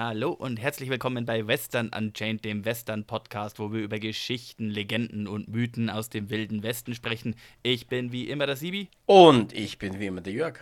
Hallo und herzlich willkommen bei Western Unchained, dem Western-Podcast, wo wir über Geschichten, Legenden und Mythen aus dem wilden Westen sprechen. Ich bin wie immer der Sibi. Und ich bin wie immer der Jörg.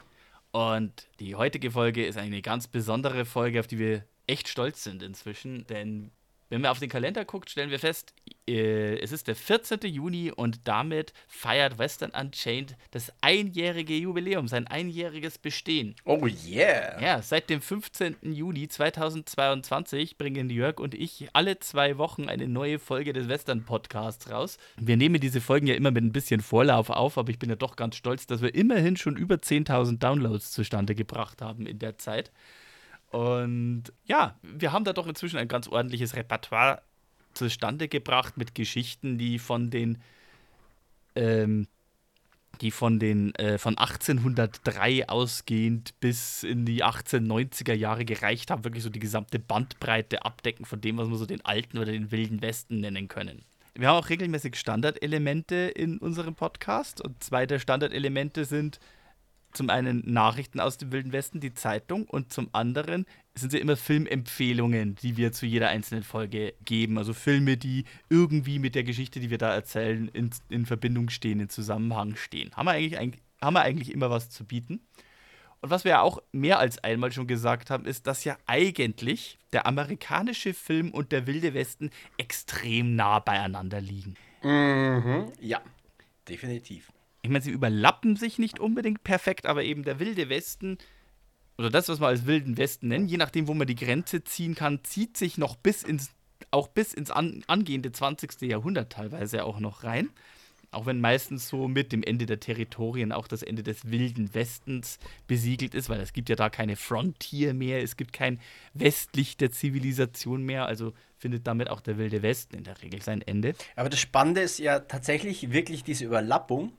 Und die heutige Folge ist eine ganz besondere Folge, auf die wir echt stolz sind inzwischen, denn wenn man auf den Kalender guckt, stellen wir fest, äh, es ist der 14. Juni und damit feiert Western Unchained das einjährige Jubiläum, sein einjähriges Bestehen. Oh yeah! Ja, seit dem 15. Juni 2022 bringen Jörg und ich alle zwei Wochen eine neue Folge des Western Podcasts raus. Wir nehmen diese Folgen ja immer mit ein bisschen Vorlauf auf, aber ich bin ja doch ganz stolz, dass wir immerhin schon über 10.000 Downloads zustande gebracht haben in der Zeit. Und ja, wir haben da doch inzwischen ein ganz ordentliches Repertoire zustande gebracht mit Geschichten, die von den ähm, die von den äh, von 1803 ausgehend bis in die 1890er Jahre gereicht haben, wirklich so die gesamte Bandbreite abdecken von dem, was wir so den alten oder den wilden Westen nennen können. Wir haben auch regelmäßig Standardelemente in unserem Podcast und zwei der Standardelemente sind zum einen Nachrichten aus dem Wilden Westen, die Zeitung, und zum anderen sind sie immer Filmempfehlungen, die wir zu jeder einzelnen Folge geben. Also Filme, die irgendwie mit der Geschichte, die wir da erzählen, in, in Verbindung stehen, in Zusammenhang stehen. Haben wir, eigentlich, haben wir eigentlich immer was zu bieten. Und was wir ja auch mehr als einmal schon gesagt haben, ist, dass ja eigentlich der amerikanische Film und der Wilde Westen extrem nah beieinander liegen. Mhm, ja, definitiv ich meine, sie überlappen sich nicht unbedingt perfekt, aber eben der wilde Westen oder das, was wir als wilden Westen nennen, je nachdem, wo man die Grenze ziehen kann, zieht sich noch bis ins, auch bis ins an, angehende 20. Jahrhundert teilweise auch noch rein. Auch wenn meistens so mit dem Ende der Territorien auch das Ende des wilden Westens besiegelt ist, weil es gibt ja da keine Frontier mehr, es gibt kein Westlicht der Zivilisation mehr, also findet damit auch der wilde Westen in der Regel sein Ende. Aber das Spannende ist ja tatsächlich wirklich diese Überlappung.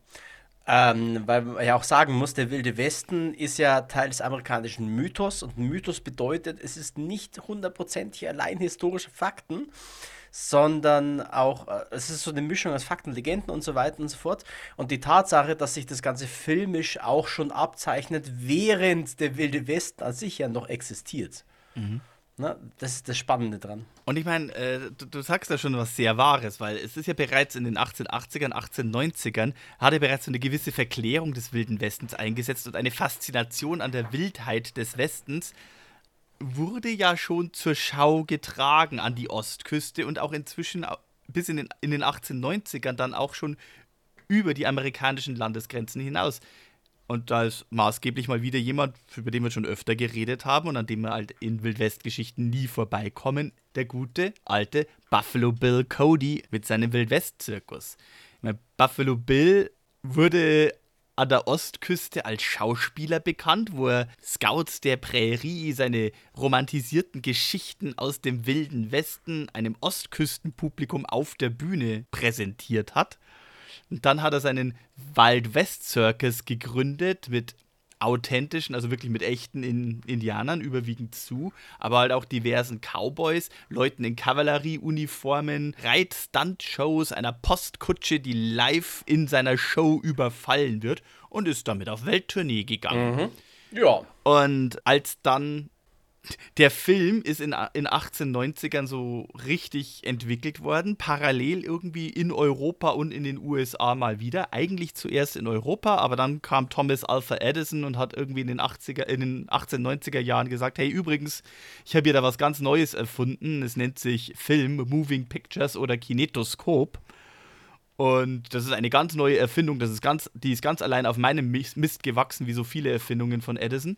Ähm, weil man ja auch sagen muss, der Wilde Westen ist ja Teil des amerikanischen Mythos und Mythos bedeutet, es ist nicht hundertprozentig allein historische Fakten, sondern auch, äh, es ist so eine Mischung aus Fakten, Legenden und so weiter und so fort. Und die Tatsache, dass sich das Ganze filmisch auch schon abzeichnet, während der Wilde Westen an sich ja noch existiert. Mhm. Na, das ist das Spannende dran. Und ich meine, äh, du, du, sagst da schon was sehr Wahres, weil es ist ja bereits in den 1880ern, 1890ern, hat er bereits so eine gewisse Verklärung des Wilden Westens eingesetzt und eine Faszination an der Wildheit des Westens wurde ja schon zur Schau getragen an die Ostküste und auch inzwischen bis in den, in den 1890ern dann auch schon über die amerikanischen Landesgrenzen hinaus. Und da ist maßgeblich mal wieder jemand, über den wir schon öfter geredet haben und an dem wir halt in Wildwest-Geschichten nie vorbeikommen, der gute alte Buffalo Bill Cody mit seinem Wildwest-Zirkus. Buffalo Bill wurde an der Ostküste als Schauspieler bekannt, wo er Scouts der Prärie seine romantisierten Geschichten aus dem wilden Westen einem Ostküstenpublikum auf der Bühne präsentiert hat. Und dann hat er seinen Wild West Circus gegründet mit authentischen, also wirklich mit echten in Indianern überwiegend zu, aber halt auch diversen Cowboys, Leuten in Kavallerieuniformen, Reit-Stunt-Shows, einer Postkutsche, die live in seiner Show überfallen wird und ist damit auf Welttournee gegangen. Mhm. Ja. Und als dann der Film ist in, in 1890ern so richtig entwickelt worden, parallel irgendwie in Europa und in den USA mal wieder. Eigentlich zuerst in Europa, aber dann kam Thomas Alpha Edison und hat irgendwie in den, 80er, in den 1890er Jahren gesagt, hey übrigens, ich habe hier da was ganz Neues erfunden. Es nennt sich Film, Moving Pictures oder Kinetoskop. Und das ist eine ganz neue Erfindung, das ist ganz, die ist ganz allein auf meinem Mist gewachsen, wie so viele Erfindungen von Edison.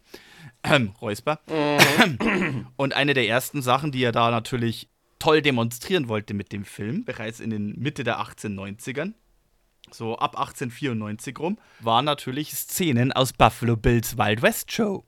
Ähm, Räusper. Mhm. Und eine der ersten Sachen, die er da natürlich toll demonstrieren wollte mit dem Film, bereits in den Mitte der 1890ern, so ab 1894 rum, waren natürlich Szenen aus Buffalo Bills Wild West Show.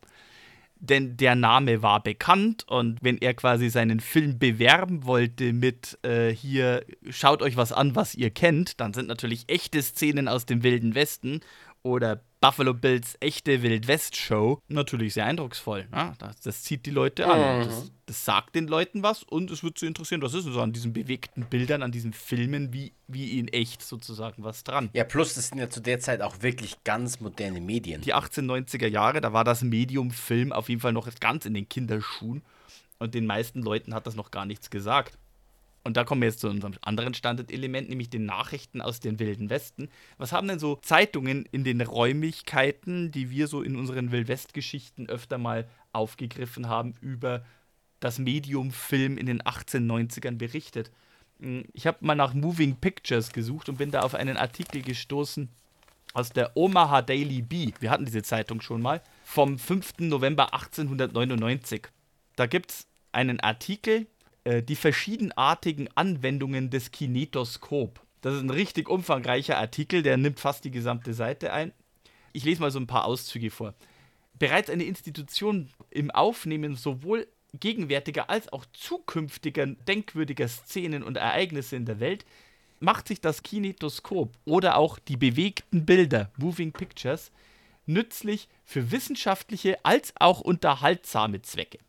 Denn der Name war bekannt und wenn er quasi seinen Film bewerben wollte mit äh, hier schaut euch was an, was ihr kennt, dann sind natürlich echte Szenen aus dem Wilden Westen oder Buffalo Bills echte Wildwest-Show natürlich sehr eindrucksvoll. Ja, das, das, zieht die Leute an. Mhm. Das, das, sagt den Leuten was und es wird sie interessieren, was ist denn so an diesen bewegten Bildern, an diesen Filmen, wie, wie in echt sozusagen was dran. Ja, plus das sind ja zu der Zeit auch wirklich ganz moderne Medien. Die 1890er Jahre, da war das Medium Film auf jeden Fall noch ganz in den Kinderschuhen und den meisten Leuten hat das noch gar nichts gesagt. Und da kommen wir jetzt zu unserem anderen Standardelement, nämlich den Nachrichten aus den Wilden Westen. Was haben denn so Zeitungen in den Räumlichkeiten, die wir so in unseren Wildwest-Geschichten öfter mal aufgegriffen haben, über das Medium Film in den 1890ern berichtet? Hm, ich habe mal nach Moving Pictures gesucht und bin da auf einen Artikel gestoßen aus der Omaha Daily Bee. Wir hatten diese Zeitung schon mal. Vom 5. November 1899. Da gibt es einen Artikel, äh, die verschiedenartigen Anwendungen des Kinetoskop. Das ist ein richtig umfangreicher Artikel, der nimmt fast die gesamte Seite ein. Ich lese mal so ein paar Auszüge vor. Bereits eine Institution im Aufnehmen sowohl gegenwärtiger als auch zukünftiger denkwürdiger Szenen und Ereignisse in der Welt macht sich das Kinetoskop oder auch die bewegten Bilder, Moving Pictures, nützlich für wissenschaftliche als auch unterhaltsame Zwecke.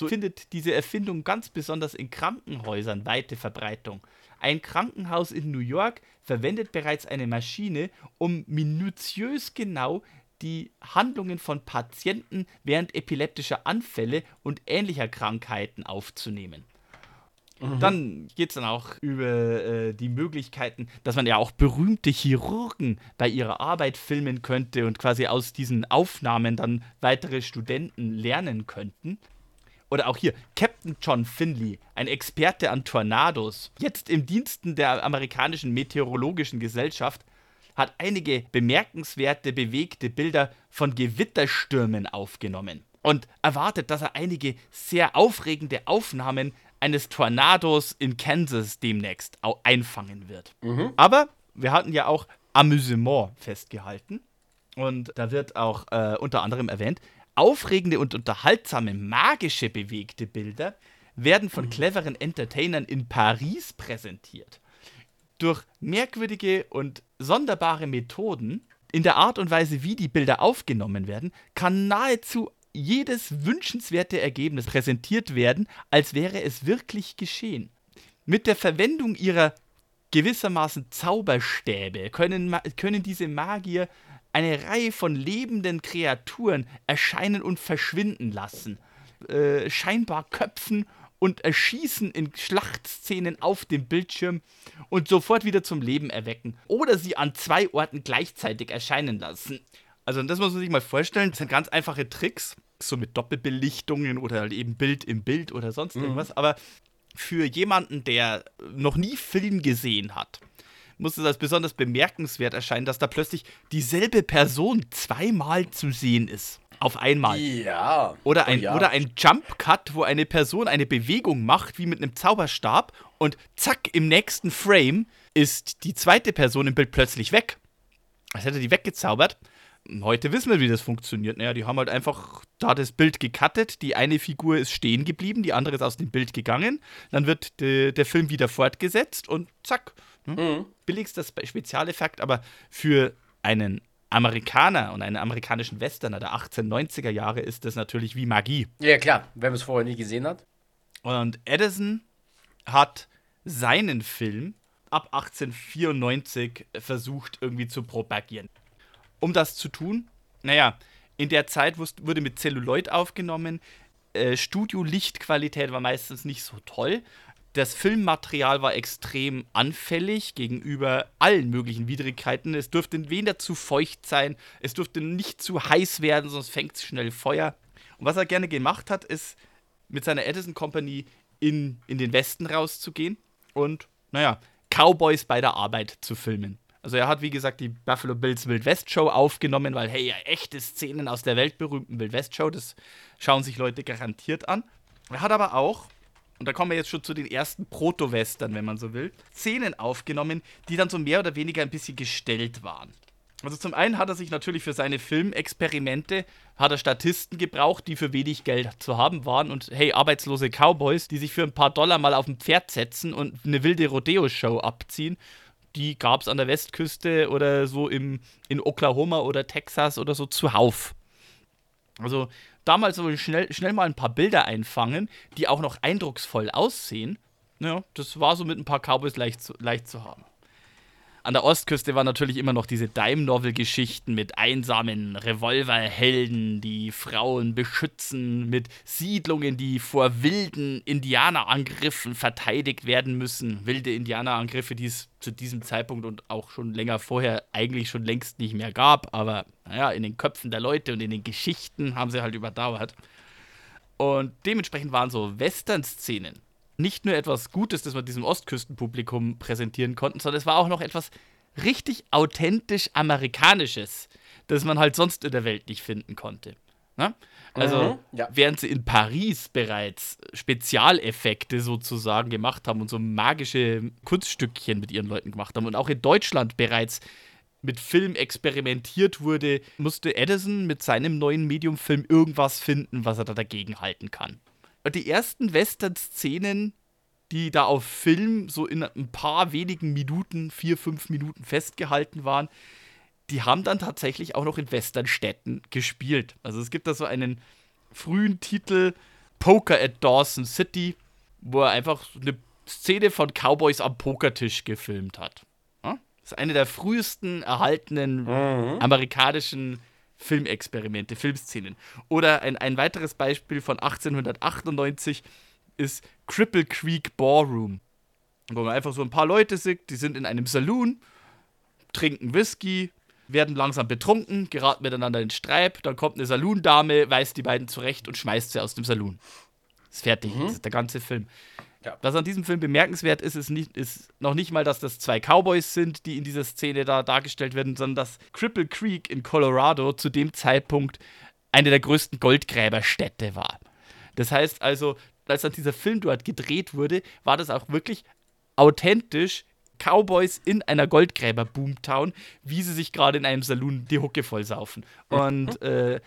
So findet diese Erfindung ganz besonders in Krankenhäusern weite Verbreitung. Ein Krankenhaus in New York verwendet bereits eine Maschine, um minutiös genau die Handlungen von Patienten während epileptischer Anfälle und ähnlicher Krankheiten aufzunehmen. Mhm. Dann geht es dann auch über äh, die Möglichkeiten, dass man ja auch berühmte Chirurgen bei ihrer Arbeit filmen könnte und quasi aus diesen Aufnahmen dann weitere Studenten lernen könnten. Oder auch hier, Captain John Finley, ein Experte an Tornados, jetzt im Diensten der amerikanischen Meteorologischen Gesellschaft, hat einige bemerkenswerte bewegte Bilder von Gewitterstürmen aufgenommen und erwartet, dass er einige sehr aufregende Aufnahmen eines Tornados in Kansas demnächst einfangen wird. Mhm. Aber wir hatten ja auch Amüsement festgehalten und da wird auch äh, unter anderem erwähnt, Aufregende und unterhaltsame, magische bewegte Bilder werden von mhm. cleveren Entertainern in Paris präsentiert. Durch merkwürdige und sonderbare Methoden in der Art und Weise, wie die Bilder aufgenommen werden, kann nahezu jedes wünschenswerte Ergebnis präsentiert werden, als wäre es wirklich geschehen. Mit der Verwendung ihrer gewissermaßen Zauberstäbe können, können diese Magier eine Reihe von lebenden Kreaturen erscheinen und verschwinden lassen, äh, scheinbar köpfen und erschießen in Schlachtszenen auf dem Bildschirm und sofort wieder zum Leben erwecken oder sie an zwei Orten gleichzeitig erscheinen lassen. Also das muss man sich mal vorstellen, das sind ganz einfache Tricks, so mit Doppelbelichtungen oder halt eben Bild im Bild oder sonst mhm. irgendwas, aber für jemanden, der noch nie Film gesehen hat, muss es als besonders bemerkenswert erscheinen, dass da plötzlich dieselbe Person zweimal zu sehen ist. Auf einmal. Ja. Oder ein, oh ja. oder ein Jump Cut, wo eine Person eine Bewegung macht, wie mit einem Zauberstab, und zack, im nächsten Frame ist die zweite Person im Bild plötzlich weg. Als hätte die weggezaubert. Heute wissen wir, wie das funktioniert. Naja, die haben halt einfach da das Bild gecuttet. Die eine Figur ist stehen geblieben, die andere ist aus dem Bild gegangen. Dann wird de, der Film wieder fortgesetzt und zack, hm? Mhm. Billigster Spezialeffekt, aber für einen Amerikaner und einen amerikanischen Westerner der 1890er Jahre ist das natürlich wie Magie. Ja, klar, wenn man es vorher nie gesehen hat. Und Edison hat seinen Film ab 1894 versucht irgendwie zu propagieren. Um das zu tun, naja, in der Zeit wurde mit Celluloid aufgenommen. Äh, Studio-Lichtqualität war meistens nicht so toll das Filmmaterial war extrem anfällig gegenüber allen möglichen Widrigkeiten. Es durfte weder zu feucht sein, es durfte nicht zu heiß werden, sonst fängt es schnell Feuer. Und was er gerne gemacht hat, ist mit seiner Edison Company in, in den Westen rauszugehen und, naja, Cowboys bei der Arbeit zu filmen. Also er hat, wie gesagt, die Buffalo Bills Wild West Show aufgenommen, weil, hey, echte Szenen aus der weltberühmten Wild West Show, das schauen sich Leute garantiert an. Er hat aber auch und da kommen wir jetzt schon zu den ersten Proto-Western, wenn man so will, Szenen aufgenommen, die dann so mehr oder weniger ein bisschen gestellt waren. Also zum einen hat er sich natürlich für seine Filmexperimente hat er Statisten gebraucht, die für wenig Geld zu haben waren und hey, arbeitslose Cowboys, die sich für ein paar Dollar mal auf ein Pferd setzen und eine wilde Rodeo-Show abziehen. Die gab es an der Westküste oder so im, in Oklahoma oder Texas oder so zuhauf. Also damals so schnell, schnell mal ein paar Bilder einfangen, die auch noch eindrucksvoll aussehen. Ja, das war so mit ein paar Cowboys leicht zu, leicht zu haben. An der Ostküste waren natürlich immer noch diese Dime-Novel-Geschichten mit einsamen Revolverhelden, die Frauen beschützen, mit Siedlungen, die vor wilden Indianerangriffen verteidigt werden müssen. Wilde Indianerangriffe, die es zu diesem Zeitpunkt und auch schon länger vorher eigentlich schon längst nicht mehr gab, aber naja, in den Köpfen der Leute und in den Geschichten haben sie halt überdauert. Und dementsprechend waren so Western-Szenen nicht nur etwas Gutes, das wir diesem Ostküstenpublikum präsentieren konnten, sondern es war auch noch etwas richtig authentisch Amerikanisches, das man halt sonst in der Welt nicht finden konnte. Ne? Also, mhm, ja. während sie in Paris bereits Spezialeffekte sozusagen gemacht haben und so magische Kunststückchen mit ihren Leuten gemacht haben und auch in Deutschland bereits mit Film experimentiert wurde, musste Edison mit seinem neuen Medium-Film irgendwas finden, was er da dagegen halten kann die ersten Western-Szenen, die da auf Film so in ein paar wenigen Minuten, vier, fünf Minuten festgehalten waren, die haben dann tatsächlich auch noch in Westernstädten gespielt. Also es gibt da so einen frühen Titel, Poker at Dawson City, wo er einfach eine Szene von Cowboys am Pokertisch gefilmt hat. Das ist eine der frühesten erhaltenen mhm. amerikanischen Filmexperimente, Filmszenen. Oder ein, ein weiteres Beispiel von 1898 ist Cripple Creek Ballroom. Wo man einfach so ein paar Leute sieht, die sind in einem Saloon, trinken Whisky, werden langsam betrunken, geraten miteinander in Streib, dann kommt eine Saloon-Dame, weist die beiden zurecht und schmeißt sie aus dem Saloon. Ist fertig, mhm. das ist der ganze Film. Ja. Was an diesem Film bemerkenswert ist, ist, nicht, ist noch nicht mal, dass das zwei Cowboys sind, die in dieser Szene da dargestellt werden, sondern dass Cripple Creek in Colorado zu dem Zeitpunkt eine der größten Goldgräberstädte war. Das heißt also, als dann dieser Film dort gedreht wurde, war das auch wirklich authentisch Cowboys in einer Goldgräber-Boomtown, wie sie sich gerade in einem Saloon die Hucke vollsaufen. Und äh,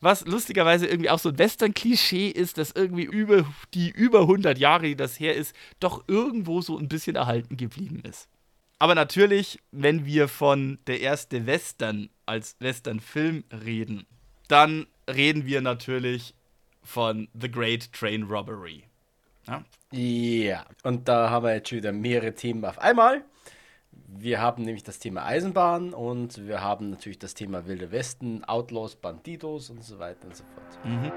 was lustigerweise irgendwie auch so ein Western-Klischee ist, dass irgendwie über die über 100 Jahre, die das her ist, doch irgendwo so ein bisschen erhalten geblieben ist. Aber natürlich, wenn wir von der erste Western als Western-Film reden, dann reden wir natürlich von The Great Train Robbery. Ja? ja, und da haben wir jetzt schon wieder mehrere Themen auf einmal. Wir haben nämlich das Thema Eisenbahn und wir haben natürlich das Thema Wilde Westen, Outlaws, Bandidos und so weiter und so fort. Mhm.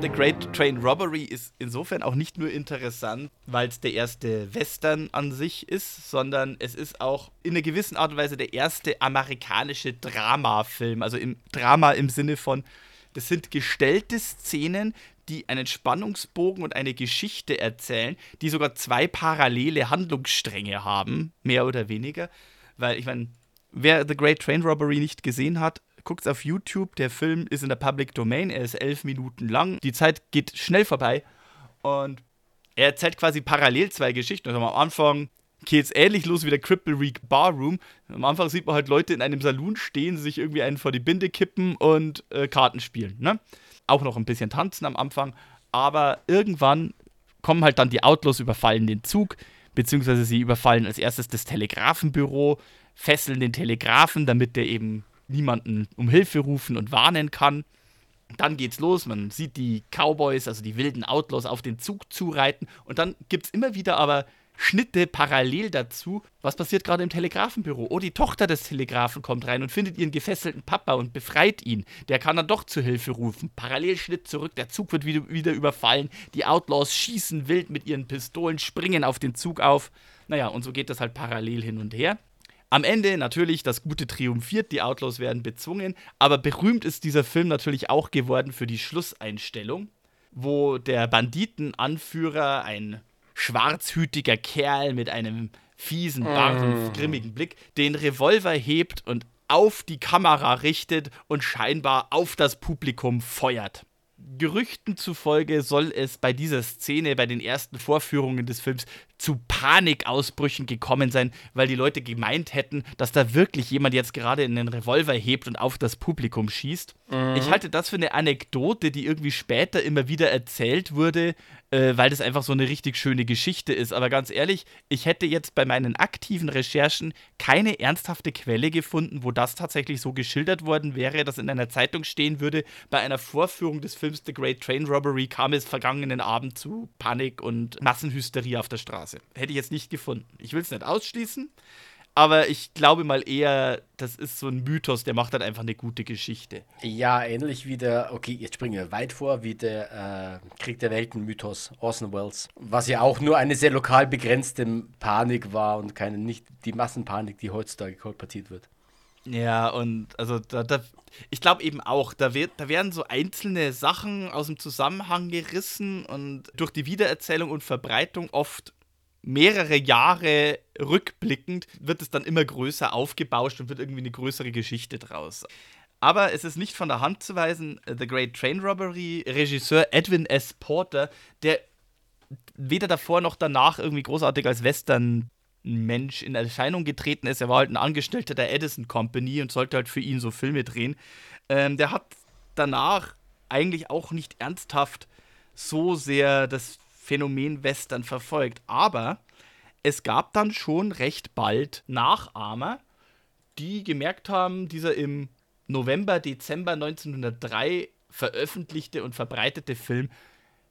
The Great Train Robbery ist insofern auch nicht nur interessant, weil es der erste Western an sich ist, sondern es ist auch in einer gewissen Art und Weise der erste amerikanische Dramafilm. Also im Drama im Sinne von das sind gestellte Szenen, die einen Spannungsbogen und eine Geschichte erzählen, die sogar zwei parallele Handlungsstränge haben, mehr oder weniger. Weil, ich meine, wer The Great Train Robbery nicht gesehen hat, guckt es auf YouTube. Der Film ist in der Public Domain, er ist elf Minuten lang. Die Zeit geht schnell vorbei und er erzählt quasi parallel zwei Geschichten. Also am Anfang geht es ähnlich los wie der Cripple Reek Barroom. Am Anfang sieht man halt Leute in einem Saloon stehen, sich irgendwie einen vor die Binde kippen und äh, Karten spielen. Ne? Auch noch ein bisschen tanzen am Anfang. Aber irgendwann kommen halt dann die Outlaws, überfallen den Zug, beziehungsweise sie überfallen als erstes das Telegrafenbüro, fesseln den Telegrafen, damit der eben niemanden um Hilfe rufen und warnen kann. Dann geht's los, man sieht die Cowboys, also die wilden Outlaws, auf den Zug zureiten und dann gibt es immer wieder aber Schnitte parallel dazu. Was passiert gerade im Telegrafenbüro? Oh, die Tochter des Telegrafen kommt rein und findet ihren gefesselten Papa und befreit ihn. Der kann dann doch zu Hilfe rufen. Parallelschnitt zurück, der Zug wird wieder, wieder überfallen. Die Outlaws schießen wild mit ihren Pistolen, springen auf den Zug auf. Naja, und so geht das halt parallel hin und her. Am Ende natürlich, das Gute triumphiert, die Outlaws werden bezwungen, aber berühmt ist dieser Film natürlich auch geworden für die Schlusseinstellung, wo der Banditenanführer, ein schwarzhütiger Kerl mit einem fiesen Bart und mm. grimmigen Blick den Revolver hebt und auf die Kamera richtet und scheinbar auf das Publikum feuert. Gerüchten zufolge soll es bei dieser Szene, bei den ersten Vorführungen des Films, zu Panikausbrüchen gekommen sein, weil die Leute gemeint hätten, dass da wirklich jemand jetzt gerade einen Revolver hebt und auf das Publikum schießt. Mhm. Ich halte das für eine Anekdote, die irgendwie später immer wieder erzählt wurde, äh, weil das einfach so eine richtig schöne Geschichte ist. Aber ganz ehrlich, ich hätte jetzt bei meinen aktiven Recherchen keine ernsthafte Quelle gefunden, wo das tatsächlich so geschildert worden wäre, dass in einer Zeitung stehen würde, bei einer Vorführung des Films The Great Train Robbery kam es vergangenen Abend zu Panik und Massenhysterie auf der Straße. Hätte ich jetzt nicht gefunden. Ich will es nicht ausschließen, aber ich glaube mal eher, das ist so ein Mythos, der macht halt einfach eine gute Geschichte. Ja, ähnlich wie der, okay, jetzt springen wir weit vor, wie der äh, Krieg der Welten-Mythos, Orson Welles. Was ja auch nur eine sehr lokal begrenzte Panik war und keine, nicht die Massenpanik, die heutzutage kolportiert wird. Ja, und also da, da ich glaube eben auch, da, wird, da werden so einzelne Sachen aus dem Zusammenhang gerissen und durch die Wiedererzählung und Verbreitung oft mehrere Jahre rückblickend wird es dann immer größer aufgebauscht und wird irgendwie eine größere Geschichte draus. Aber es ist nicht von der Hand zu weisen, The Great Train Robbery, Regisseur Edwin S. Porter, der weder davor noch danach irgendwie großartig als Western-Mensch in Erscheinung getreten ist. Er war halt ein Angestellter der Edison Company und sollte halt für ihn so Filme drehen. Ähm, der hat danach eigentlich auch nicht ernsthaft so sehr das Phänomen Western verfolgt. Aber es gab dann schon recht bald Nachahmer, die gemerkt haben, dieser im November, Dezember 1903 veröffentlichte und verbreitete Film,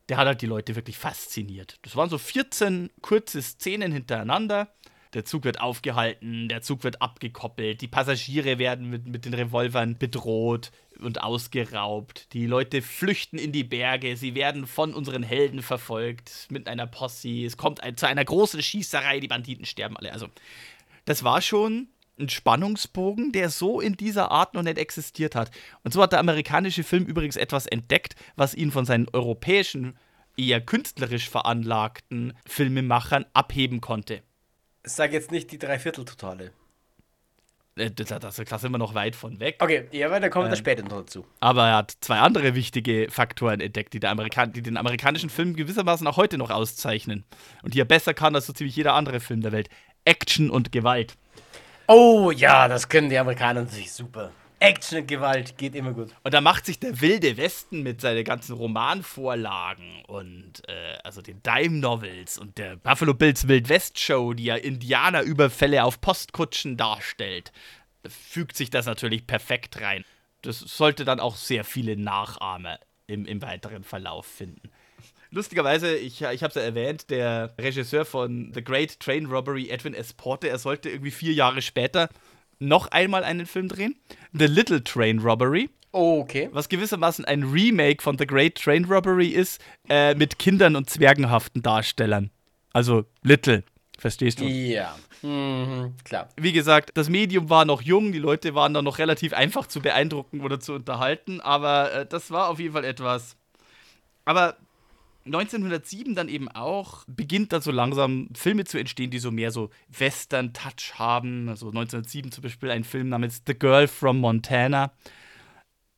der hat halt die Leute wirklich fasziniert. Das waren so 14 kurze Szenen hintereinander. Der Zug wird aufgehalten, der Zug wird abgekoppelt, die Passagiere werden mit, mit den Revolvern bedroht, und ausgeraubt. Die Leute flüchten in die Berge. Sie werden von unseren Helden verfolgt mit einer Posse. Es kommt ein, zu einer großen Schießerei. Die Banditen sterben alle. Also, das war schon ein Spannungsbogen, der so in dieser Art noch nicht existiert hat. Und so hat der amerikanische Film übrigens etwas entdeckt, was ihn von seinen europäischen, eher künstlerisch veranlagten Filmemachern abheben konnte. Sag jetzt nicht die Dreiviertel-Totale. Äh, da, da sind wir noch weit von weg. Okay, ja, aber da kommen wir ähm, später noch dazu. Aber er hat zwei andere wichtige Faktoren entdeckt, die, der Amerikan die den amerikanischen Film gewissermaßen auch heute noch auszeichnen. Und die er besser kann als so ziemlich jeder andere Film der Welt. Action und Gewalt. Oh ja, das können die Amerikaner natürlich super. Action und Gewalt geht immer gut. Und da macht sich der wilde Westen mit seinen ganzen Romanvorlagen und äh, also den Dime Novels und der Buffalo Bills Wild West Show, die ja Indianerüberfälle auf Postkutschen darstellt, fügt sich das natürlich perfekt rein. Das sollte dann auch sehr viele Nachahmer im, im weiteren Verlauf finden. Lustigerweise, ich, ich habe es ja erwähnt, der Regisseur von The Great Train Robbery, Edwin S. Porter, er sollte irgendwie vier Jahre später noch einmal einen Film drehen. The Little Train Robbery. Oh, okay. Was gewissermaßen ein Remake von The Great Train Robbery ist, äh, mit Kindern und zwergenhaften Darstellern. Also Little, verstehst du? Ja, mhm, klar. Wie gesagt, das Medium war noch jung, die Leute waren da noch relativ einfach zu beeindrucken oder zu unterhalten, aber äh, das war auf jeden Fall etwas. Aber 1907 dann eben auch beginnt dann so langsam Filme zu entstehen, die so mehr so Western-Touch haben. Also 1907 zum Beispiel ein Film namens The Girl from Montana.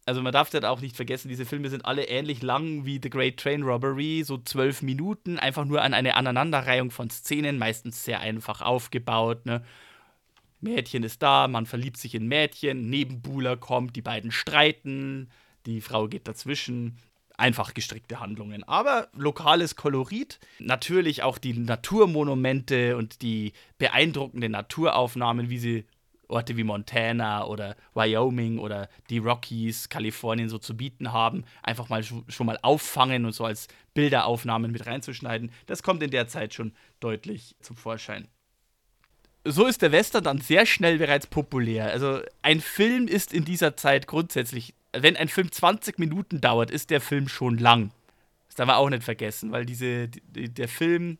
Also man darf das auch nicht vergessen, diese Filme sind alle ähnlich lang wie The Great Train Robbery, so zwölf Minuten, einfach nur an eine Aneinanderreihung von Szenen, meistens sehr einfach aufgebaut. Ne? Mädchen ist da, man verliebt sich in Mädchen, Nebenbuhler kommt, die beiden streiten, die Frau geht dazwischen, einfach gestrickte Handlungen. Aber lokales Kolorit, natürlich auch die Naturmonumente und die beeindruckenden Naturaufnahmen, wie sie Orte wie Montana oder Wyoming oder die Rockies, Kalifornien so zu bieten haben, einfach mal schon mal auffangen und so als Bilderaufnahmen mit reinzuschneiden. Das kommt in der Zeit schon deutlich zum Vorschein. So ist der Western dann sehr schnell bereits populär. Also ein Film ist in dieser Zeit grundsätzlich wenn ein Film 20 Minuten dauert, ist der Film schon lang. Das darf man auch nicht vergessen, weil diese, die, der Film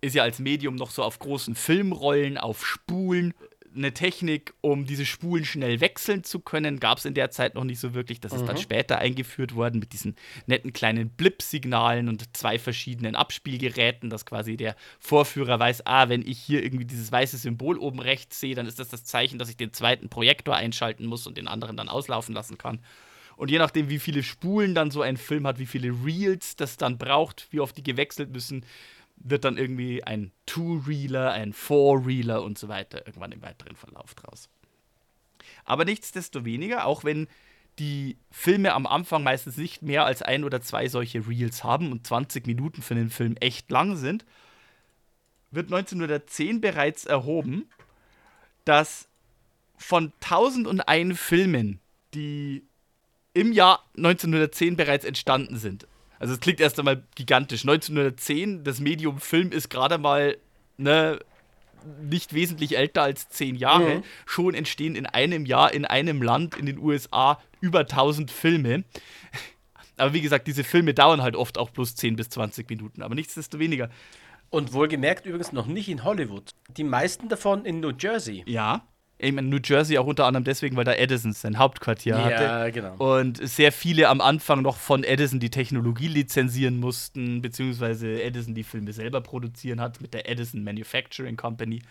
ist ja als Medium noch so auf großen Filmrollen, auf Spulen eine Technik, um diese Spulen schnell wechseln zu können, gab es in der Zeit noch nicht so wirklich. Das mhm. ist dann mhm. später eingeführt worden mit diesen netten kleinen Blip-Signalen und zwei verschiedenen Abspielgeräten, dass quasi der Vorführer weiß, ah, wenn ich hier irgendwie dieses weiße Symbol oben rechts sehe, dann ist das das Zeichen, dass ich den zweiten Projektor einschalten muss und den anderen dann auslaufen lassen kann. Und je nachdem, wie viele Spulen dann so ein Film hat, wie viele Reels das dann braucht, wie oft die gewechselt müssen, wird dann irgendwie ein Two-Reeler, ein Four-Reeler und so weiter irgendwann im weiteren Verlauf draus. Aber nichtsdestoweniger, auch wenn die Filme am Anfang meistens nicht mehr als ein oder zwei solche Reels haben und 20 Minuten für den Film echt lang sind, wird 1910 bereits erhoben, dass von 1001 Filmen, die im Jahr 1910 bereits entstanden sind, also es klingt erst einmal gigantisch, 1910, das Medium Film ist gerade mal ne, nicht wesentlich älter als zehn Jahre, mhm. schon entstehen in einem Jahr in einem Land in den USA über 1000 Filme. Aber wie gesagt, diese Filme dauern halt oft auch bloß 10 bis 20 Minuten, aber nichtsdestoweniger. Und wohlgemerkt übrigens noch nicht in Hollywood. Die meisten davon in New Jersey. Ja ich meine, New Jersey auch unter anderem deswegen, weil da Edison sein Hauptquartier ja, hatte. Ja, genau. Und sehr viele am Anfang noch von Edison die Technologie lizenzieren mussten, beziehungsweise Edison die Filme selber produzieren hat mit der Edison Manufacturing Company.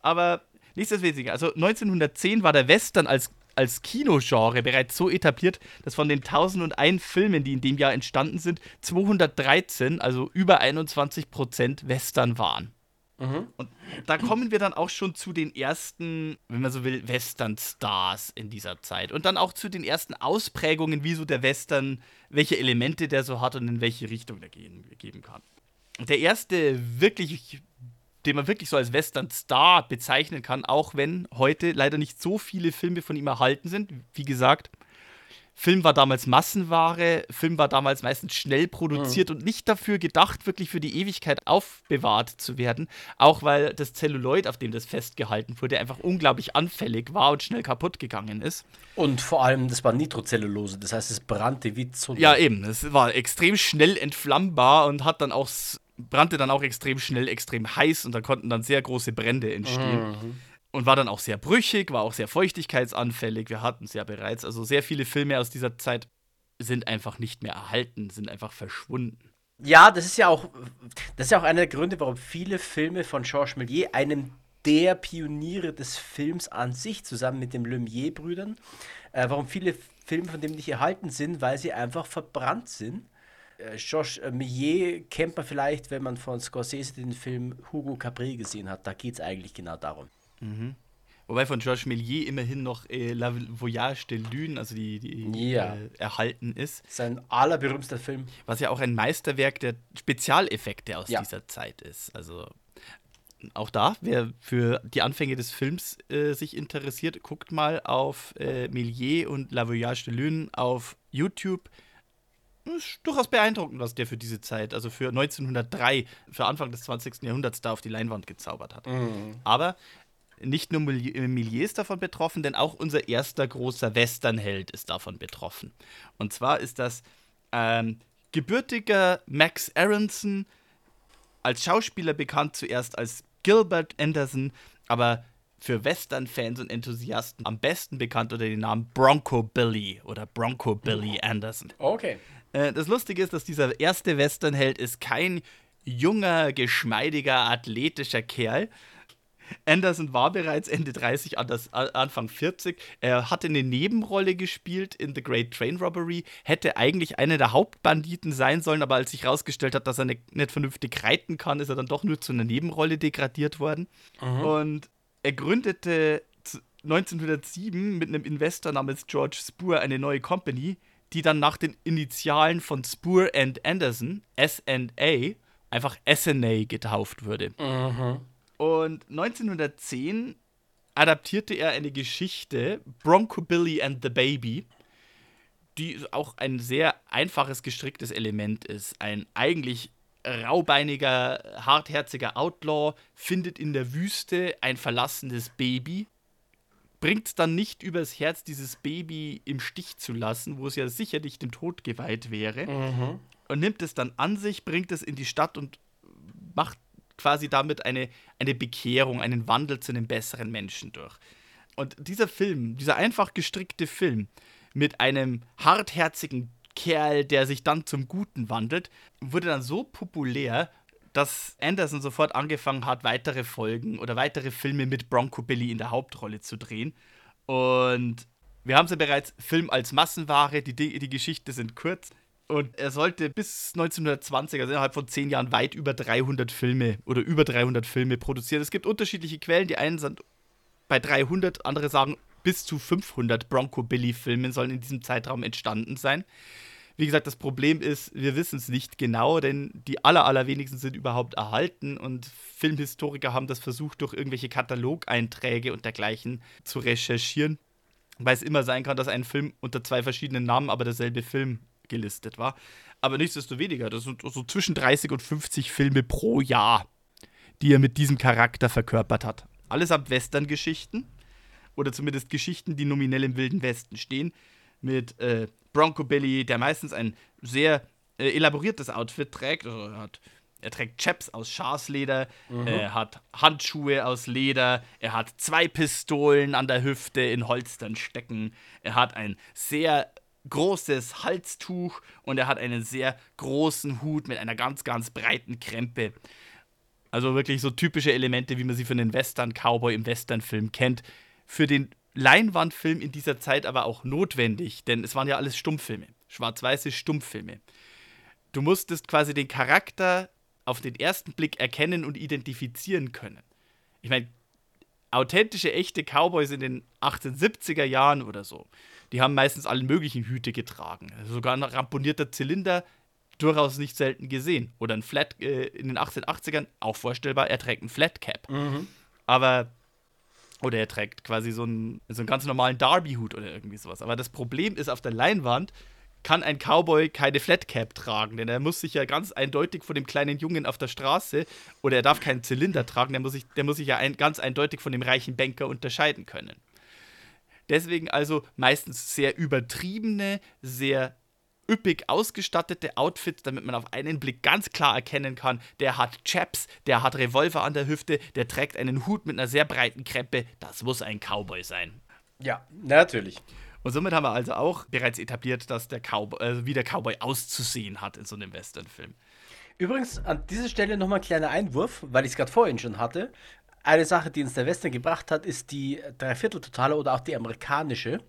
Aber nichtsdeswegen, also 1910 war der Western als, als Kinogenre bereits so etabliert, dass von den 1001 Filmen, die in dem Jahr entstanden sind, 213, also über 21 Prozent Western waren. Mhm. Und da kommen wir dann auch schon zu den ersten, wenn man so will, Western-Stars in dieser Zeit. Und dann auch zu den ersten Ausprägungen, wie so der Western, welche Elemente der so hat und in welche Richtung der gehen, geben kann. Der erste wirklich, den man wirklich so als Western-Star bezeichnen kann, auch wenn heute leider nicht so viele Filme von ihm erhalten sind. Wie gesagt, Film war damals Massenware, Film war damals meistens schnell produziert mhm. und nicht dafür gedacht, wirklich für die Ewigkeit aufbewahrt zu werden. Auch weil das Zelluloid, auf dem das festgehalten wurde, einfach unglaublich anfällig war und schnell kaputt gegangen ist. Und vor allem, das war Nitrocellulose, das heißt, es brannte wie Zunder. Ja, eben. Es war extrem schnell entflammbar und hat dann auch brannte dann auch extrem schnell, extrem heiß und da konnten dann sehr große Brände entstehen. Mhm und war dann auch sehr brüchig, war auch sehr feuchtigkeitsanfällig. Wir hatten es ja bereits. Also sehr viele Filme aus dieser Zeit sind einfach nicht mehr erhalten, sind einfach verschwunden. Ja, das ist ja auch, das ist ja auch einer der Gründe, warum viele Filme von Georges Méliès, einem der Pioniere des Films an sich, zusammen mit den Lumière-Brüdern, äh, warum viele Filme von dem nicht erhalten sind, weil sie einfach verbrannt sind. Äh, Georges Méliès kennt man vielleicht, wenn man von Scorsese den Film Hugo Capri gesehen hat. Da geht es eigentlich genau darum. Mhm. Wobei von Georges Méliès immerhin noch äh, La Voyage de Lune, also die, die ja. äh, erhalten ist. Sein allerberühmter Film. Was ja auch ein Meisterwerk der Spezialeffekte aus ja. dieser Zeit ist. Also auch da, wer für die Anfänge des Films äh, sich interessiert, guckt mal auf äh, Méliès und La Voyage de Lune auf YouTube. Ist durchaus beeindruckend, was der für diese Zeit, also für 1903, für Anfang des 20. Jahrhunderts da auf die Leinwand gezaubert hat. Mhm. Aber nicht nur Millier ist davon betroffen, denn auch unser erster großer Westernheld ist davon betroffen. Und zwar ist das ähm, gebürtiger Max Aronson, als Schauspieler bekannt zuerst als Gilbert Anderson, aber für Western-Fans und Enthusiasten am besten bekannt unter dem Namen Bronco Billy oder Bronco Billy Anderson. Okay. Äh, das Lustige ist, dass dieser erste Westernheld ist kein junger, geschmeidiger, athletischer Kerl, Anderson war bereits Ende 30, Anfang 40. Er hatte eine Nebenrolle gespielt in The Great Train Robbery, hätte eigentlich einer der Hauptbanditen sein sollen, aber als sich herausgestellt hat, dass er nicht, nicht vernünftig reiten kann, ist er dann doch nur zu einer Nebenrolle degradiert worden. Mhm. Und er gründete 1907 mit einem Investor namens George Spur eine neue Company, die dann nach den Initialen von Spur and Anderson, SNA, einfach SNA getauft wurde. Mhm. Und 1910 adaptierte er eine Geschichte, Bronco Billy and the Baby, die auch ein sehr einfaches gestricktes Element ist. Ein eigentlich raubeiniger, hartherziger Outlaw findet in der Wüste ein verlassenes Baby, bringt es dann nicht übers Herz, dieses Baby im Stich zu lassen, wo es ja sicherlich dem Tod geweiht wäre, mhm. und nimmt es dann an sich, bringt es in die Stadt und macht quasi damit eine, eine Bekehrung, einen Wandel zu einem besseren Menschen durch. Und dieser Film, dieser einfach gestrickte Film mit einem hartherzigen Kerl, der sich dann zum Guten wandelt, wurde dann so populär, dass Anderson sofort angefangen hat, weitere Folgen oder weitere Filme mit Bronco Billy in der Hauptrolle zu drehen. Und Wir haben es ja bereits, Film als Massenware, die, die Geschichte sind kurz. Und er sollte bis 1920, also innerhalb von zehn Jahren, weit über 300 Filme oder über 300 Filme produzieren. Es gibt unterschiedliche Quellen. Die einen sind bei 300, andere sagen bis zu 500 Bronco Billy-Filme sollen in diesem Zeitraum entstanden sein. Wie gesagt, das Problem ist, wir wissen es nicht genau, denn die aller, allerwenigsten sind überhaupt erhalten und Filmhistoriker haben das versucht, durch irgendwelche Katalogeinträge und dergleichen zu recherchieren, weil es immer sein kann, dass ein Film unter zwei verschiedenen Namen aber derselbe Film gelistet war. Aber nichtsdestoweniger, das sind so zwischen 30 und 50 Filme pro Jahr, die er mit diesem Charakter verkörpert hat. Allesamt Western-Geschichten oder zumindest Geschichten, die nominell im Wilden Westen stehen, mit äh, Bronco Billy, der meistens ein sehr äh, elaboriertes Outfit trägt. Also er, hat, er trägt Chaps aus Schafsleder, mhm. er hat Handschuhe aus Leder, er hat zwei Pistolen an der Hüfte in Holstern stecken, er hat ein sehr großes Halstuch und er hat einen sehr großen Hut mit einer ganz, ganz breiten Krempe. Also wirklich so typische Elemente, wie man sie von den Western-Cowboy im Western-Film kennt. Für den Leinwandfilm in dieser Zeit aber auch notwendig, denn es waren ja alles Stummfilme, schwarz-weiße Stummfilme. Du musstest quasi den Charakter auf den ersten Blick erkennen und identifizieren können. Ich meine, authentische, echte Cowboys in den 1870er Jahren oder so, die haben meistens alle möglichen Hüte getragen. Also sogar ein ramponierter Zylinder durchaus nicht selten gesehen. Oder ein Flat äh, in den 1880ern, auch vorstellbar, er trägt ein Flat Cap. Mhm. Aber oder er trägt quasi so einen, so einen ganz normalen Derby-Hut oder irgendwie sowas. Aber das Problem ist, auf der Leinwand kann ein Cowboy keine Flatcap tragen, denn er muss sich ja ganz eindeutig von dem kleinen Jungen auf der Straße oder er darf keinen Zylinder tragen, der muss sich, der muss sich ja ein, ganz eindeutig von dem reichen Banker unterscheiden können. Deswegen also meistens sehr übertriebene, sehr üppig ausgestattete Outfits, damit man auf einen Blick ganz klar erkennen kann, der hat Chaps, der hat Revolver an der Hüfte, der trägt einen Hut mit einer sehr breiten Kreppe. Das muss ein Cowboy sein. Ja, natürlich. Und somit haben wir also auch bereits etabliert, dass der Cowboy, also wie der Cowboy auszusehen hat in so einem Westernfilm. Übrigens, an dieser Stelle nochmal ein kleiner Einwurf, weil ich es gerade vorhin schon hatte. Eine Sache, die uns der Western gebracht hat, ist die Dreivierteltotale oder auch die amerikanische.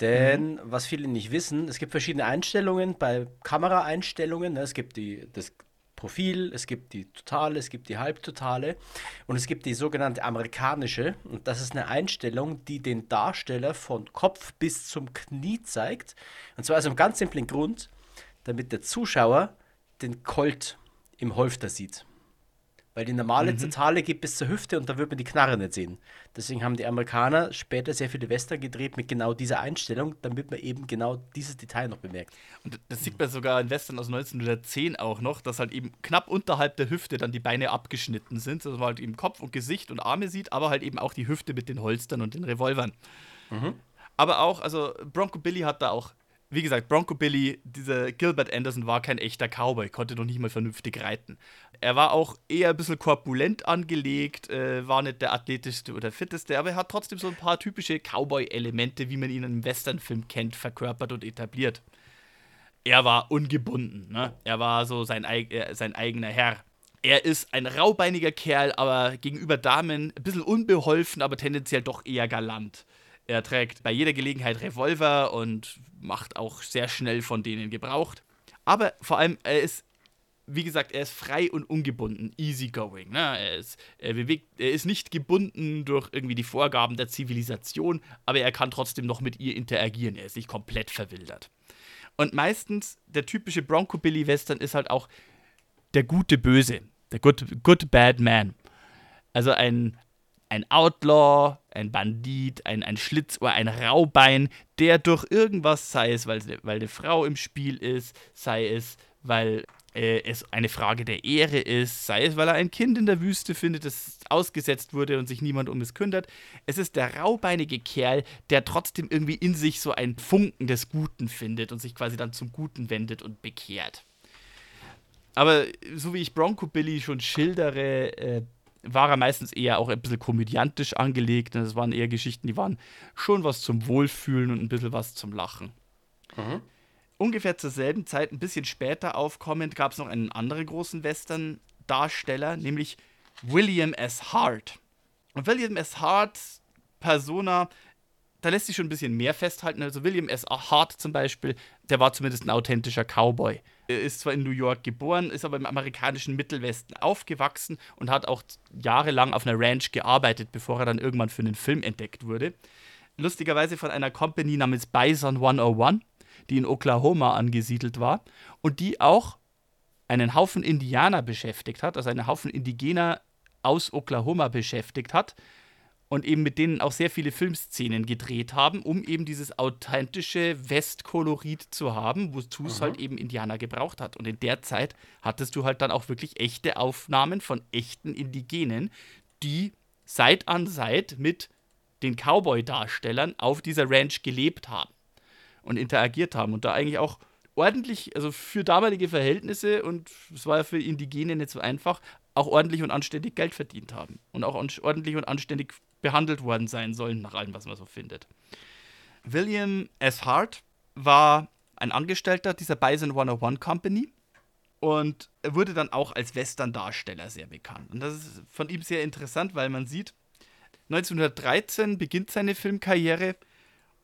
Denn, mhm. was viele nicht wissen, es gibt verschiedene Einstellungen bei Kameraeinstellungen. Ne? Es gibt die, das Profil, es gibt die Totale, es gibt die Halbtotale und es gibt die sogenannte amerikanische. Und das ist eine Einstellung, die den Darsteller von Kopf bis zum Knie zeigt. Und zwar aus einem ganz simplen Grund, damit der Zuschauer den Colt im Holfter sieht. Weil die normale mhm. Totale geht bis zur Hüfte und da wird man die Knarre nicht sehen. Deswegen haben die Amerikaner später sehr viele Western gedreht mit genau dieser Einstellung, damit man eben genau dieses Detail noch bemerkt. Und das sieht man sogar in Western aus 1910 auch noch, dass halt eben knapp unterhalb der Hüfte dann die Beine abgeschnitten sind, dass man halt eben Kopf und Gesicht und Arme sieht, aber halt eben auch die Hüfte mit den Holstern und den Revolvern. Mhm. Aber auch, also Bronco Billy hat da auch wie gesagt, Bronco Billy, dieser Gilbert Anderson war kein echter Cowboy, konnte noch nicht mal vernünftig reiten. Er war auch eher ein bisschen korpulent angelegt, äh, war nicht der athletischste oder fitteste, aber er hat trotzdem so ein paar typische Cowboy-Elemente, wie man ihn im Westernfilm kennt, verkörpert und etabliert. Er war ungebunden, ne? Er war so sein, äh, sein eigener Herr. Er ist ein raubeiniger Kerl, aber gegenüber Damen ein bisschen unbeholfen, aber tendenziell doch eher galant. Er trägt bei jeder Gelegenheit Revolver und macht auch sehr schnell von denen Gebrauch. Aber vor allem, er ist, wie gesagt, er ist frei und ungebunden, easygoing. Ne? Er, ist, er, bewegt, er ist nicht gebunden durch irgendwie die Vorgaben der Zivilisation, aber er kann trotzdem noch mit ihr interagieren. Er ist nicht komplett verwildert. Und meistens, der typische Bronco Billy Western ist halt auch der gute Böse, der good, good Bad Man. Also ein, ein Outlaw, ein Bandit, ein, ein Schlitzohr, ein Raubein, der durch irgendwas, sei es, weil, weil eine Frau im Spiel ist, sei es, weil äh, es eine Frage der Ehre ist, sei es, weil er ein Kind in der Wüste findet, das ausgesetzt wurde und sich niemand um es kümmert. Es ist der raubeinige Kerl, der trotzdem irgendwie in sich so ein Funken des Guten findet und sich quasi dann zum Guten wendet und bekehrt. Aber so wie ich Bronco Billy schon schildere, äh, war er meistens eher auch ein bisschen komödiantisch angelegt. Das waren eher Geschichten, die waren schon was zum Wohlfühlen und ein bisschen was zum Lachen. Mhm. Ungefähr zur selben Zeit, ein bisschen später aufkommend, gab es noch einen anderen großen Western-Darsteller, nämlich William S. Hart. Und William S. Hart, Persona, da lässt sich schon ein bisschen mehr festhalten. Also William S. Hart zum Beispiel, der war zumindest ein authentischer Cowboy. Er ist zwar in New York geboren, ist aber im amerikanischen Mittelwesten aufgewachsen und hat auch jahrelang auf einer Ranch gearbeitet, bevor er dann irgendwann für einen Film entdeckt wurde. Lustigerweise von einer Company namens Bison 101, die in Oklahoma angesiedelt war und die auch einen Haufen Indianer beschäftigt hat, also einen Haufen Indigener aus Oklahoma beschäftigt hat und eben mit denen auch sehr viele Filmszenen gedreht haben, um eben dieses authentische Westkolorit zu haben, wozu es halt eben Indianer gebraucht hat. Und in der Zeit hattest du halt dann auch wirklich echte Aufnahmen von echten Indigenen, die Seit an Seit mit den Cowboy-Darstellern auf dieser Ranch gelebt haben und interagiert haben und da eigentlich auch ordentlich, also für damalige Verhältnisse und es war ja für Indigene nicht so einfach, auch ordentlich und anständig Geld verdient haben und auch ordentlich und anständig behandelt worden sein sollen, nach allem, was man so findet. William S. Hart war ein Angestellter dieser Bison 101 Company und wurde dann auch als Western-Darsteller sehr bekannt. Und das ist von ihm sehr interessant, weil man sieht, 1913 beginnt seine Filmkarriere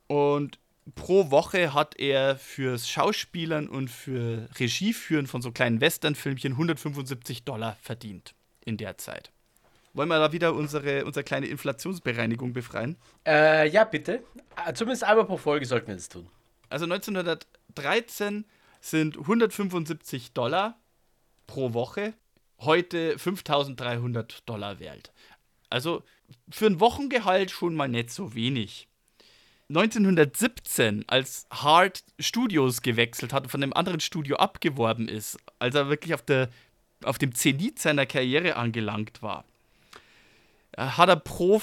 und pro Woche hat er fürs Schauspielern und für Regieführen von so kleinen Western-Filmchen 175 Dollar verdient in der Zeit. Wollen wir da wieder unsere, unsere kleine Inflationsbereinigung befreien? Äh, ja, bitte. Äh, zumindest einmal pro Folge sollten wir das tun. Also 1913 sind 175 Dollar pro Woche heute 5300 Dollar wert. Also für ein Wochengehalt schon mal nicht so wenig. 1917, als Hart Studios gewechselt hat und von einem anderen Studio abgeworben ist, als er wirklich auf, der, auf dem Zenit seiner Karriere angelangt war, hat er pro,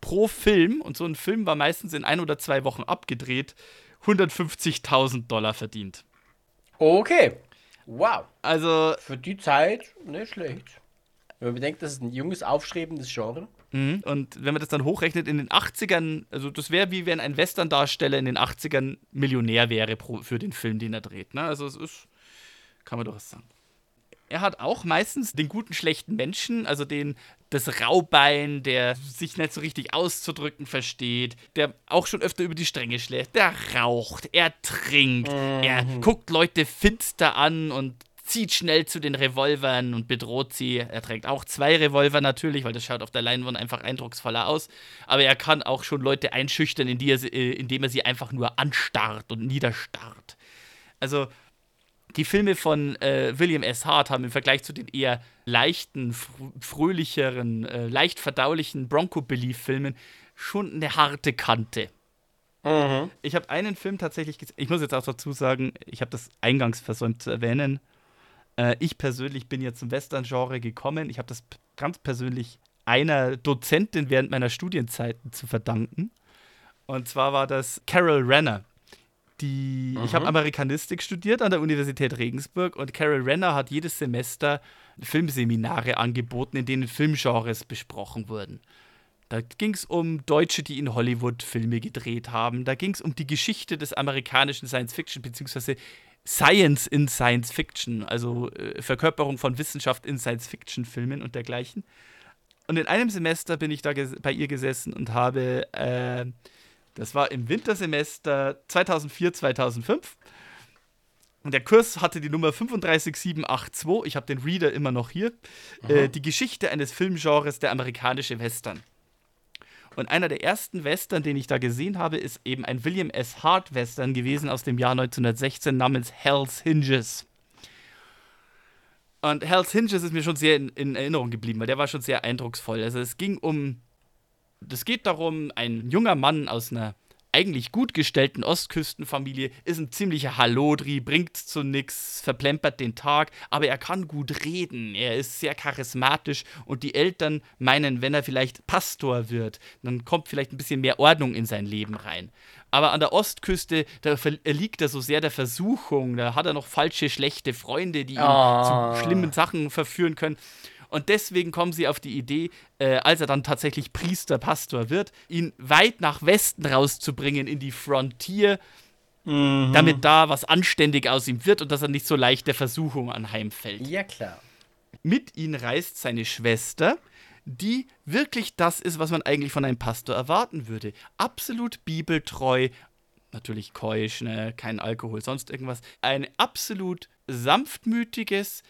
pro Film, und so ein Film war meistens in ein oder zwei Wochen abgedreht, 150.000 Dollar verdient. Okay. Wow. Also. Für die Zeit nicht schlecht. Wenn man bedenkt, das ist ein junges, aufstrebendes Genre. Mhm. Und wenn man das dann hochrechnet, in den 80ern, also das wäre wie wenn ein Western-Darsteller in den 80ern Millionär wäre pro, für den Film, den er dreht. Ne? Also es ist, kann man doch was sagen. Er hat auch meistens den guten, schlechten Menschen, also den, das Raubein, der sich nicht so richtig auszudrücken versteht, der auch schon öfter über die Stränge schlägt, der raucht, er trinkt, mhm. er guckt Leute finster an und zieht schnell zu den Revolvern und bedroht sie. Er trägt auch zwei Revolver natürlich, weil das schaut auf der Leinwand einfach eindrucksvoller aus. Aber er kann auch schon Leute einschüchtern, indem er, äh, indem er sie einfach nur anstarrt und niederstarrt. Also die Filme von äh, William S. Hart haben im Vergleich zu den eher leichten, fröhlicheren, äh, leicht verdaulichen Bronco-Belief-Filmen schon eine harte Kante. Mhm. Ich habe einen Film tatsächlich gesehen. Ich muss jetzt auch dazu sagen, ich habe das eingangs versäumt zu erwähnen. Äh, ich persönlich bin jetzt zum Western-Genre gekommen. Ich habe das ganz persönlich einer Dozentin während meiner Studienzeiten zu verdanken. Und zwar war das Carol Renner. Die, mhm. Ich habe Amerikanistik studiert an der Universität Regensburg und Carol Renner hat jedes Semester Filmseminare angeboten, in denen Filmgenres besprochen wurden. Da ging es um Deutsche, die in Hollywood Filme gedreht haben. Da ging es um die Geschichte des amerikanischen Science Fiction bzw. Science in Science Fiction, also äh, Verkörperung von Wissenschaft in Science Fiction Filmen und dergleichen. Und in einem Semester bin ich da bei ihr gesessen und habe, äh, das war im Wintersemester 2004, 2005. Und der Kurs hatte die Nummer 35782. Ich habe den Reader immer noch hier. Äh, die Geschichte eines Filmgenres, der amerikanische Western. Und einer der ersten Western, den ich da gesehen habe, ist eben ein William S. Hart Western gewesen aus dem Jahr 1916 namens Hell's Hinges. Und Hell's Hinges ist mir schon sehr in, in Erinnerung geblieben, weil der war schon sehr eindrucksvoll. Also es ging um, es geht darum, ein junger Mann aus einer eigentlich gut gestellten Ostküstenfamilie, ist ein ziemlicher Hallodri, bringt zu nix, verplempert den Tag, aber er kann gut reden, er ist sehr charismatisch und die Eltern meinen, wenn er vielleicht Pastor wird, dann kommt vielleicht ein bisschen mehr Ordnung in sein Leben rein. Aber an der Ostküste, da liegt er so sehr der Versuchung, da hat er noch falsche, schlechte Freunde, die ihn oh. zu schlimmen Sachen verführen können. Und deswegen kommen sie auf die Idee, äh, als er dann tatsächlich Priester, Pastor wird, ihn weit nach Westen rauszubringen in die Frontier, mhm. damit da was anständig aus ihm wird und dass er nicht so leicht der Versuchung anheimfällt. Ja, klar. Mit ihm reist seine Schwester, die wirklich das ist, was man eigentlich von einem Pastor erwarten würde. Absolut bibeltreu, natürlich keusch, ne? kein Alkohol, sonst irgendwas. Ein absolut sanftmütiges,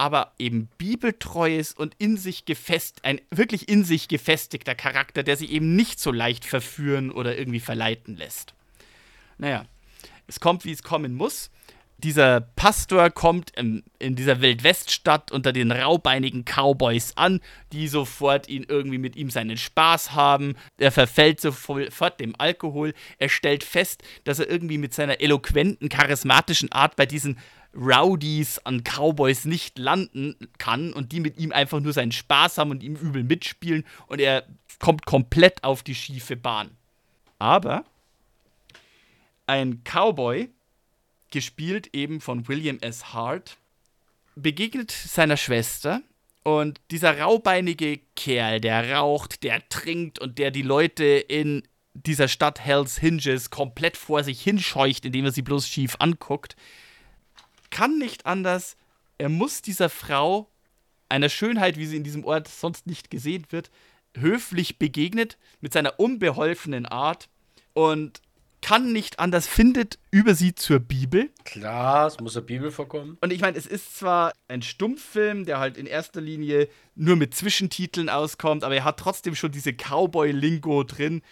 aber eben bibeltreues und in sich gefest, ein wirklich in sich gefestigter Charakter, der sich eben nicht so leicht verführen oder irgendwie verleiten lässt. Naja, es kommt, wie es kommen muss dieser Pastor kommt in, in dieser Wildweststadt unter den raubeinigen Cowboys an, die sofort ihn irgendwie mit ihm seinen Spaß haben. Er verfällt sofort dem Alkohol. Er stellt fest, dass er irgendwie mit seiner eloquenten, charismatischen Art bei diesen Rowdies an Cowboys nicht landen kann und die mit ihm einfach nur seinen Spaß haben und ihm übel mitspielen und er kommt komplett auf die schiefe Bahn. Aber ein Cowboy gespielt eben von William S. Hart, begegnet seiner Schwester und dieser raubeinige Kerl, der raucht, der trinkt und der die Leute in dieser Stadt Hells Hinges komplett vor sich hinscheucht, indem er sie bloß schief anguckt, kann nicht anders. Er muss dieser Frau, einer Schönheit, wie sie in diesem Ort sonst nicht gesehen wird, höflich begegnet, mit seiner unbeholfenen Art und kann nicht anders, findet über sie zur Bibel. Klar, es muss eine Bibel vorkommen. Und ich meine, es ist zwar ein Stummfilm, der halt in erster Linie nur mit Zwischentiteln auskommt, aber er hat trotzdem schon diese Cowboy-Lingo drin,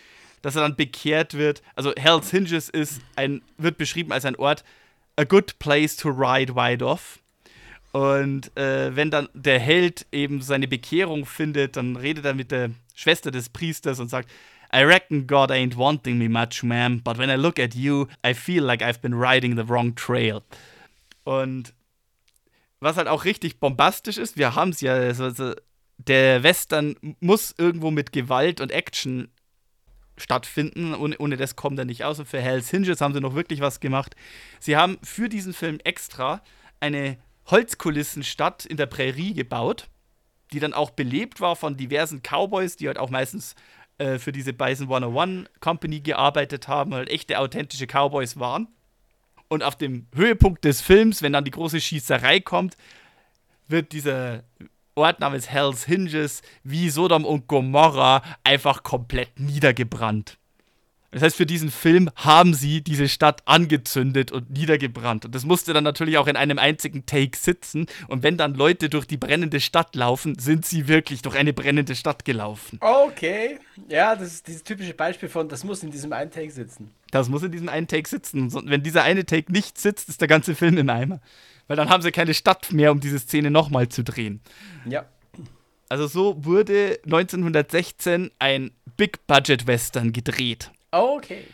dass er dann bekehrt wird. Also Hell's Hinges ist ein, wird beschrieben als ein Ort, a good place to ride wide off. Und äh, wenn dann der Held eben seine Bekehrung findet, dann redet er mit der Schwester des Priesters und sagt, I reckon God ain't wanting me much, ma'am, but when I look at you, I feel like I've been riding the wrong trail. Und was halt auch richtig bombastisch ist, wir haben es ja, also der Western muss irgendwo mit Gewalt und Action stattfinden. Ohne, ohne das kommt er nicht aus. Und für Hells Hinges haben sie noch wirklich was gemacht. Sie haben für diesen Film extra eine Holzkulissenstadt in der Prärie gebaut, die dann auch belebt war von diversen Cowboys, die halt auch meistens äh, für diese Bison 101 Company gearbeitet haben, halt echte authentische Cowboys waren. Und auf dem Höhepunkt des Films, wenn dann die große Schießerei kommt, wird dieser Ort namens Hells Hinges wie Sodom und Gomorra einfach komplett niedergebrannt. Das heißt, für diesen Film haben sie diese Stadt angezündet und niedergebrannt. Und das musste dann natürlich auch in einem einzigen Take sitzen. Und wenn dann Leute durch die brennende Stadt laufen, sind sie wirklich durch eine brennende Stadt gelaufen. Okay. Ja, das ist dieses typische Beispiel von, das muss in diesem einen Take sitzen. Das muss in diesem einen Take sitzen. Und wenn dieser eine Take nicht sitzt, ist der ganze Film im Eimer. Weil dann haben sie keine Stadt mehr, um diese Szene nochmal zu drehen. Ja. Also so wurde 1916 ein Big-Budget-Western gedreht. Okay.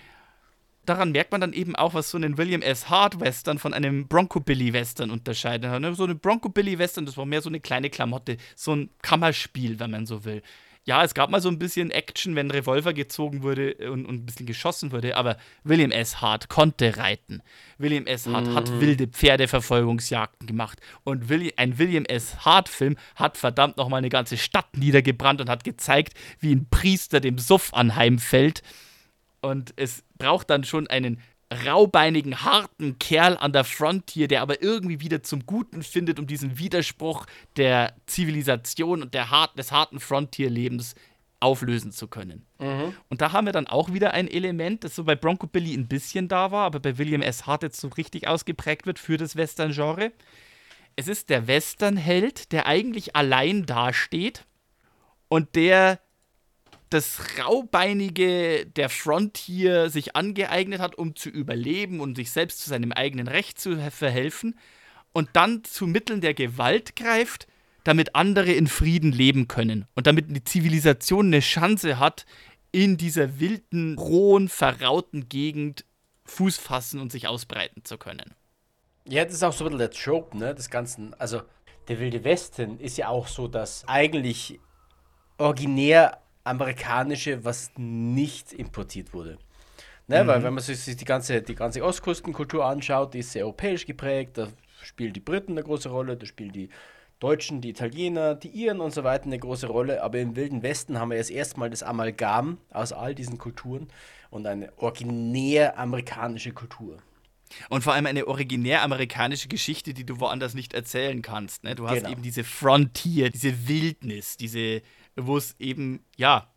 Daran merkt man dann eben auch, was so einen William S. Hart Western von einem Bronco Billy Western unterscheidet. Ne? So eine Bronco Billy Western, das war mehr so eine kleine Klamotte, so ein Kammerspiel, wenn man so will. Ja, es gab mal so ein bisschen Action, wenn Revolver gezogen wurde und, und ein bisschen geschossen wurde, aber William S. Hart konnte reiten. William S. Hart mhm. hat wilde Pferdeverfolgungsjagden gemacht. Und Willi ein William S. Hart-Film hat verdammt nochmal eine ganze Stadt niedergebrannt und hat gezeigt, wie ein Priester dem Suff anheimfällt und es braucht dann schon einen raubeinigen, harten Kerl an der Frontier, der aber irgendwie wieder zum Guten findet, um diesen Widerspruch der Zivilisation und der hart, des harten Frontier-Lebens auflösen zu können. Mhm. Und da haben wir dann auch wieder ein Element, das so bei Bronco Billy ein bisschen da war, aber bei William S. Hart jetzt so richtig ausgeprägt wird für das Western-Genre. Es ist der Western-Held, der eigentlich allein dasteht und der das Raubeinige der Frontier sich angeeignet hat, um zu überleben und sich selbst zu seinem eigenen Recht zu verhelfen und dann zu Mitteln der Gewalt greift, damit andere in Frieden leben können und damit die Zivilisation eine Chance hat, in dieser wilden, rohen, verrauten Gegend Fuß fassen und sich ausbreiten zu können. Ja, das ist auch so ein bisschen der Trope, ne, des Ganzen. Also, der Wilde Westen ist ja auch so, dass eigentlich originär amerikanische, was nicht importiert wurde. Ne, mhm. Weil wenn man sich die ganze, die ganze Ostkustenkultur anschaut, die ist sehr europäisch geprägt, da spielen die Briten eine große Rolle, da spielen die Deutschen, die Italiener, die Iren und so weiter eine große Rolle. Aber im Wilden Westen haben wir jetzt erstmal das Amalgam aus all diesen Kulturen und eine originär amerikanische Kultur. Und vor allem eine originär amerikanische Geschichte, die du woanders nicht erzählen kannst. Ne? Du hast genau. eben diese Frontier, diese Wildnis, diese wo es eben, ja,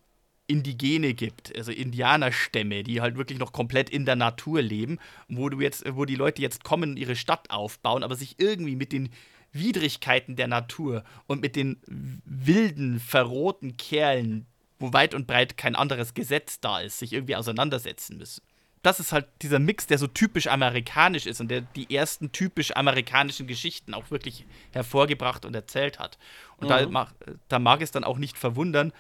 Indigene gibt, also Indianerstämme, die halt wirklich noch komplett in der Natur leben, wo du jetzt, wo die Leute jetzt kommen und ihre Stadt aufbauen, aber sich irgendwie mit den Widrigkeiten der Natur und mit den wilden, verrohten Kerlen, wo weit und breit kein anderes Gesetz da ist, sich irgendwie auseinandersetzen müssen. Das ist halt dieser Mix, der so typisch amerikanisch ist und der die ersten typisch amerikanischen Geschichten auch wirklich hervorgebracht und erzählt hat. Und mhm. da, da mag es dann auch nicht verwundern,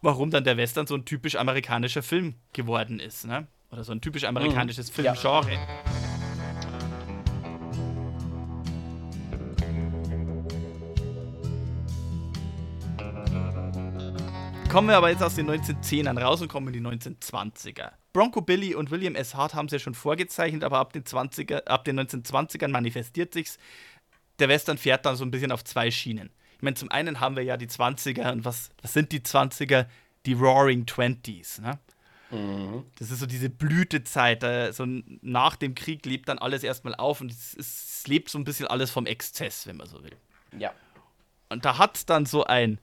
warum dann der Western so ein typisch amerikanischer Film geworden ist. Ne? Oder so ein typisch amerikanisches mhm. Filmgenre. Ja. Kommen wir aber jetzt aus den 1910ern raus und kommen in die 1920er. Bronco Billy und William S. Hart haben es ja schon vorgezeichnet, aber ab den, 20er, ab den 1920ern manifestiert sich's. Der Western fährt dann so ein bisschen auf zwei Schienen. Ich meine, zum einen haben wir ja die 20er und was, was sind die 20er? Die Roaring Twenties. Ne? Mhm. Das ist so diese Blütezeit. Äh, so nach dem Krieg lebt dann alles erstmal auf und es, es lebt so ein bisschen alles vom Exzess, wenn man so will. Ja. Und da hat dann so ein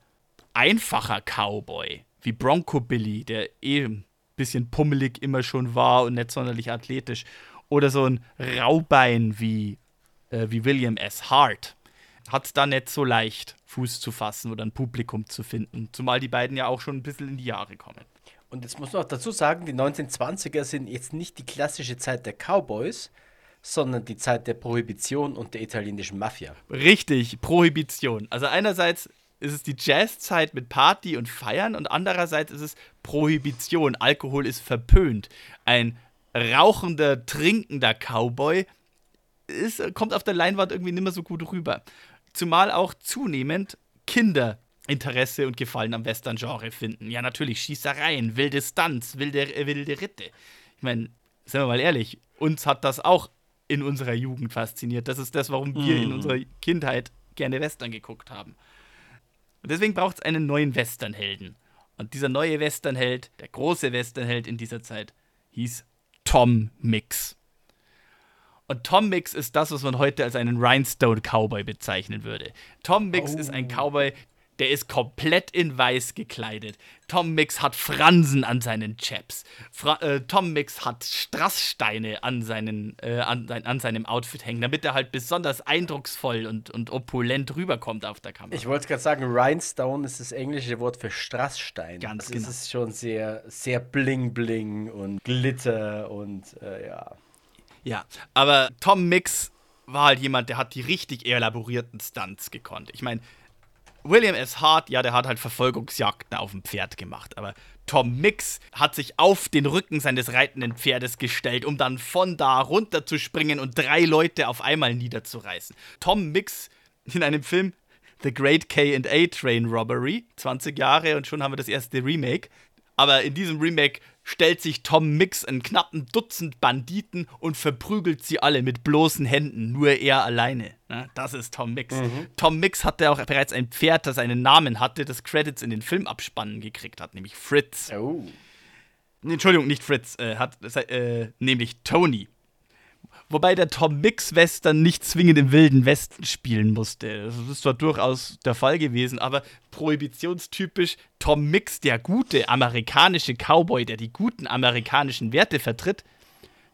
einfacher Cowboy wie Bronco Billy, der ein bisschen pummelig immer schon war und nicht sonderlich athletisch, oder so ein Raubein wie, äh, wie William S. Hart, hat es da nicht so leicht, Fuß zu fassen oder ein Publikum zu finden. Zumal die beiden ja auch schon ein bisschen in die Jahre kommen. Und jetzt muss man auch dazu sagen, die 1920er sind jetzt nicht die klassische Zeit der Cowboys, sondern die Zeit der Prohibition und der italienischen Mafia. Richtig, Prohibition. Also einerseits ist es die Jazzzeit mit Party und Feiern und andererseits ist es Prohibition. Alkohol ist verpönt. Ein rauchender, trinkender Cowboy ist, kommt auf der Leinwand irgendwie nicht mehr so gut rüber. Zumal auch zunehmend Kinder Interesse und Gefallen am Western-Genre finden. Ja, natürlich, Schießereien, wilde Stunts, wilde, wilde Ritte. Ich meine, sind wir mal ehrlich, uns hat das auch in unserer Jugend fasziniert. Das ist das, warum wir mm. in mhm. unserer Kindheit gerne Western geguckt haben. Und deswegen braucht es einen neuen Westernhelden. Und dieser neue Westernheld, der große Westernheld in dieser Zeit, hieß Tom Mix. Und Tom Mix ist das, was man heute als einen Rhinestone Cowboy bezeichnen würde. Tom Mix oh. ist ein oh. Cowboy, der ist komplett in weiß gekleidet. Tom Mix hat Fransen an seinen Chaps. Fra äh, Tom Mix hat Strasssteine an, seinen, äh, an, an, seinem Outfit hängen, damit er halt besonders eindrucksvoll und, und opulent rüberkommt auf der Kamera. Ich wollte gerade sagen, Rhinestone ist das englische Wort für Strassstein. Ganz das genau. Das ist schon sehr, sehr bling-bling und Glitter und äh, ja. Ja, aber Tom Mix war halt jemand, der hat die richtig elaborierten Stunts gekonnt. Ich meine, William S. Hart, ja, der hat halt Verfolgungsjagden auf dem Pferd gemacht, aber Tom Mix hat sich auf den Rücken seines reitenden Pferdes gestellt, um dann von da runter zu springen und drei Leute auf einmal niederzureißen. Tom Mix in einem Film The Great K&A Train Robbery, 20 Jahre und schon haben wir das erste Remake. Aber in diesem Remake stellt sich Tom Mix einen knappen Dutzend Banditen und verprügelt sie alle mit bloßen Händen, nur er alleine. Das ist Tom Mix. Mhm. Tom Mix hatte auch bereits ein Pferd, das einen Namen hatte, das Credits in den Filmabspannen gekriegt hat, nämlich Fritz. Oh. Entschuldigung, nicht Fritz, äh, hat, äh, nämlich Tony. Wobei der Tom Mix Western nicht zwingend im Wilden Westen spielen musste. Das ist zwar durchaus der Fall gewesen, aber prohibitionstypisch Tom Mix, der gute amerikanische Cowboy, der die guten amerikanischen Werte vertritt,